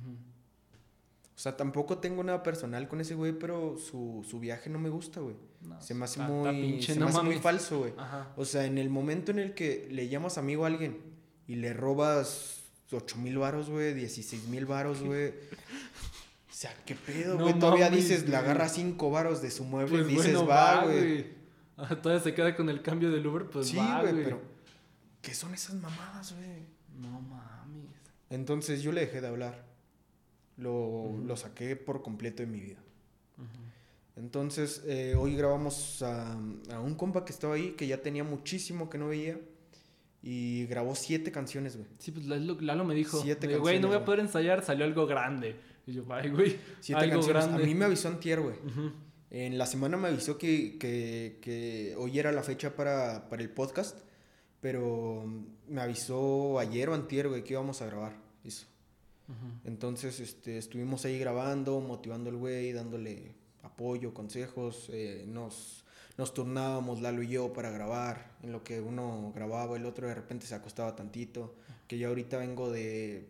O sea, tampoco tengo nada personal con ese güey, pero su, su viaje no me gusta, güey. No, Se me hace muy, pinche, se no me hace muy falso, güey. O sea, en el momento en el que le llamas amigo a alguien y le robas 8 mil varos, güey, 16 mil varos, güey. O sea, ¿qué pedo, No güey? Todavía mames, dices, le agarra 5 varos de su mueble Pues y dices, bueno, va, güey. Todavía se queda con el cambio del Uber, pues sí, va, güey, güey. pero ¿qué son esas mamadas, güey? No mames. Entonces yo le dejé de hablar. Lo, lo saqué por completo de mi vida. Entonces, eh, hoy grabamos a, a un compa que estaba ahí, que ya tenía muchísimo que no veía. Y grabó siete canciones, güey. Sí, pues Lalo, me dijo, Siete de, güey, no voy a poder ensayar, salió algo grande. Y yo, ay, güey, Siete algo canciones. grande. A mí me avisó antier, güey. En la semana me avisó que, que, que hoy era la fecha para, para el podcast. Pero me avisó ayer o antier, güey, que íbamos a grabar eso. Entonces, este, estuvimos ahí grabando, motivando al güey, dándole apoyo, consejos. eh, nos, nos turnábamos Lalo y yo para grabar. En lo que uno grababa, el otro de repente se acostaba tantito. Que yo ahorita vengo de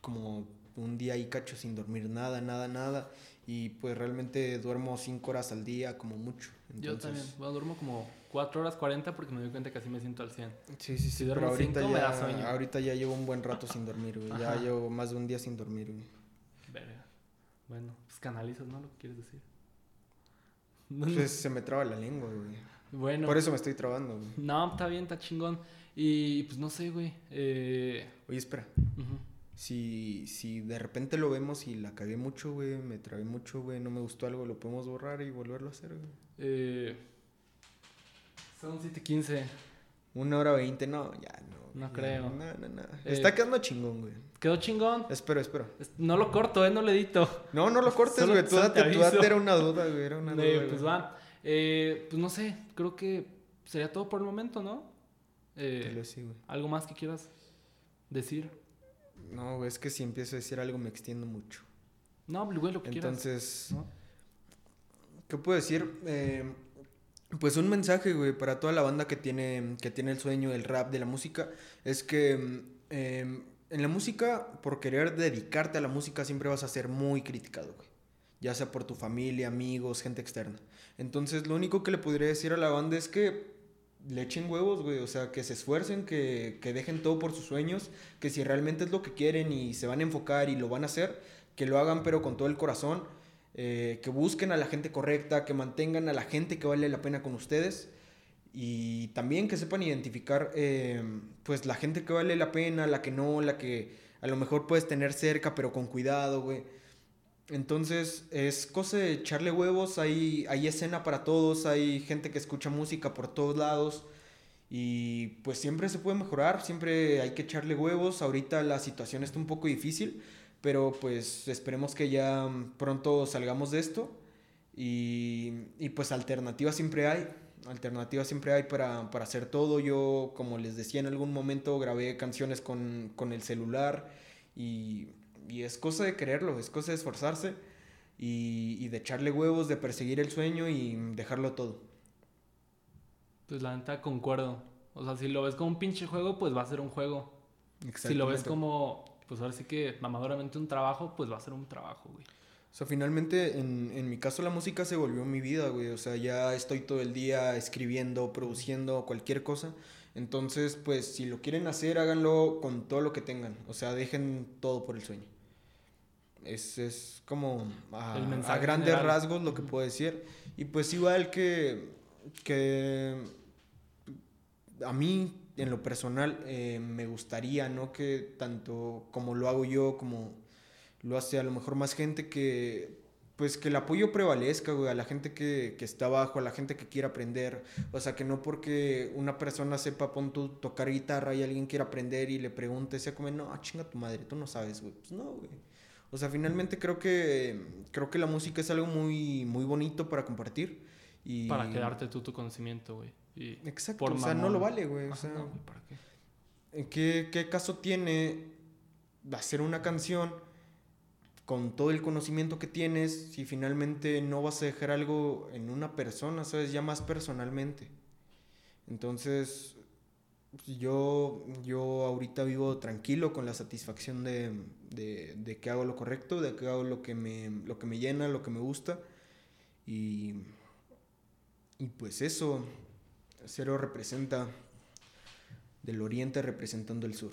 como un día y cacho sin dormir nada, nada, nada. Y pues realmente duermo cinco horas al día, como mucho. Yo Entonces, también, bueno, duermo como 4 horas 40 porque me doy cuenta que así me siento al 100. Sí, sí, sí. Si pero duermo ahorita cinco, me da ya, sueño. ahorita ya llevo un buen rato sin dormir, güey. Ya llevo más de un día sin dormir, güey. Verga. Bueno, pues canalizas, ¿no? Lo que quieres decir. Pues se me traba la lengua, güey. bueno, Por eso me estoy trabando, güey. no, está bien, está chingón. Y pues no sé, güey. Eh, Oye, espera. Si, si de repente lo vemos y la cagué mucho, güey, me trabé mucho, güey, no me gustó algo, lo podemos borrar y volverlo a hacer, güey. Eh, son 7:15. Una hora veinte, no, ya no. No ya, creo. No, no, no. Eh, Está quedando chingón, güey. Quedó chingón. Espero, espero. Es- No lo corto, ¿eh? No lo edito. No, no lo [LAUGHS] cortes, Solo- güey. Tú date, tú era una duda, güey. Era una duda. Eh, güey. pues va. Eh, pues no sé, creo que sería todo por el momento, ¿no? Eh, sí, güey. ¿Algo más que quieras decir? No, güey, es que si empiezo a decir algo me extiendo mucho. No, güey, lo que Entonces, quieras. ¿no? ¿qué puedo decir? Eh, pues un mensaje, güey, para toda la banda que tiene, que tiene el sueño del rap, de la música, es que mm, eh, en la música, por querer dedicarte a la música, siempre vas a ser muy criticado, güey. Ya sea por tu familia, amigos, gente externa. Entonces, lo único que le podría decir a la banda es que le echen huevos, güey. O sea, que se esfuercen, que, que dejen todo por sus sueños, que si realmente es lo que quieren y se van a enfocar y lo van a hacer, que lo hagan pero con todo el corazón. Eh, que busquen a la gente correcta, que mantengan a la gente que vale la pena con ustedes. Y también que sepan identificar, eh, pues, la gente que vale la pena, la que no, la que a lo mejor puedes tener cerca, pero con cuidado, güey. Entonces, es cosa de echarle huevos, hay, hay escena para todos, hay gente que escucha música por todos lados y pues siempre se puede mejorar, siempre hay que echarle huevos, ahorita la situación está un poco difícil, pero pues esperemos que ya mm, pronto salgamos de esto y, y pues alternativas siempre hay, alternativas siempre hay para, para hacer todo, yo como les decía en algún momento grabé canciones con, con el celular y y es cosa de quererlo, es cosa de esforzarse y, y de echarle huevos, de perseguir el sueño y dejarlo todo. Pues la neta concuerdo. O sea, si lo ves como un pinche juego, pues va a ser un juego. Si lo ves como, pues ahora sí que mamadoramente un trabajo, pues va a ser un trabajo, güey. O sea, finalmente, en, en mi caso, la música se volvió mi vida, güey. O sea, ya estoy todo el día escribiendo, produciendo, cualquier cosa. Entonces, pues, si lo quieren hacer, háganlo con todo lo que tengan. O sea, dejen todo por el sueño. Es, es como a, grandes general. rasgos lo que puedo decir. Y pues igual que, que a mí, en lo personal, eh, me gustaría, ¿no? Que tanto como lo hago yo, como lo hace a lo mejor más gente que pues que el apoyo prevalezca, güey, a la gente que, que está abajo, a la gente que quiere aprender. O sea, que no porque una persona sepa, pon tú, tocar guitarra y alguien quiera aprender y le pregunte, sea como, no, chinga tu madre, tú no sabes, güey. Pues no, güey. O sea, finalmente creo que, creo que la música es algo muy, muy bonito para compartir. Y... Para quedarte tú tu conocimiento, güey. Y Exacto, por o sea, no lo vale, güey. O sea, no, ¿para qué? ¿En qué, qué caso tiene hacer una canción con todo el conocimiento que tienes si finalmente no vas a dejar algo en una persona, sabes, ya más personalmente? Entonces, yo, yo ahorita vivo tranquilo con la satisfacción de, de, de que hago lo correcto, de que hago lo que me, lo que me llena, lo que me gusta. Y, y pues eso, Cero representa del oriente representando el sur.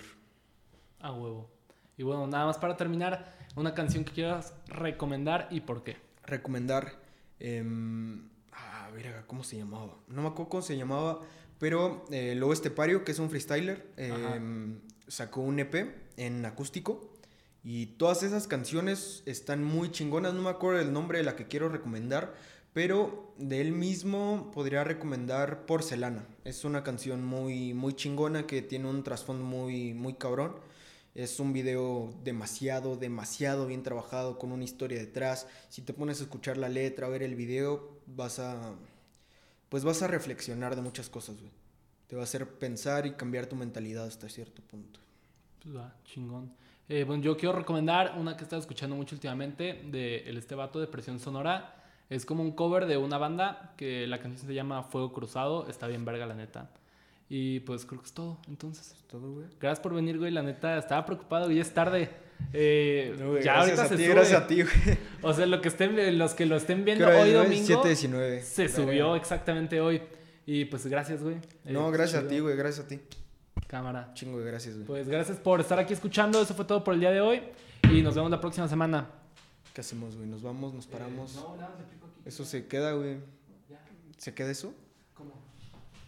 A huevo. Y bueno, nada más para terminar, una canción que quieras recomendar y por qué. Recomendar. em, ah, verga, ¿cómo se llamaba? No me acuerdo cómo se llamaba, pero eh, Lobo Estepario, que es un freestyler, em, sacó un EP en acústico. Y todas esas canciones están muy chingonas. No me acuerdo el nombre de la que quiero recomendar. Pero de él mismo podría recomendar Porcelana. Es una canción muy, muy chingona que tiene un trasfondo muy, muy cabrón. Es un video demasiado, demasiado bien trabajado con una historia detrás. Si te pones a escuchar la letra, a ver el video, vas a pues vas a reflexionar de muchas cosas, güey. Te va a hacer pensar y cambiar tu mentalidad hasta cierto punto. Pues va, chingón. Eh, bueno, yo quiero recomendar una que he estado escuchando mucho últimamente de el este vato de Presión Sonora. Es como un cover de una banda que la canción se llama Fuego Cruzado. Está bien verga, la neta. Y pues creo que es todo, entonces. Es todo, güey. Gracias por venir, güey. La neta, estaba preocupado y es tarde. Eh, No, güey, ya gracias ahorita a se ti, sube. gracias a ti, güey. [LAUGHS] O sea, lo que estén, los que lo estén viendo ¿Qué hora hoy es, domingo 7:19. se subió exactamente hoy. Y pues gracias, güey. Eh, No, gracias a ti, güey, gracias a ti. Cámara. Chingo de gracias, güey. Pues gracias por estar aquí escuchando. Eso fue todo por el día de hoy. Y nos vemos la próxima semana. ¿Qué hacemos, güey? ¿Nos vamos, nos paramos? Eh, no, nada, se pico aquí. Eso se queda, güey. Ya. ¿Se queda eso? ¿Cómo?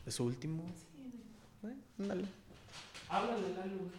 ¿Eso último? Bueno, ándale. Háblale, Lalo, güey.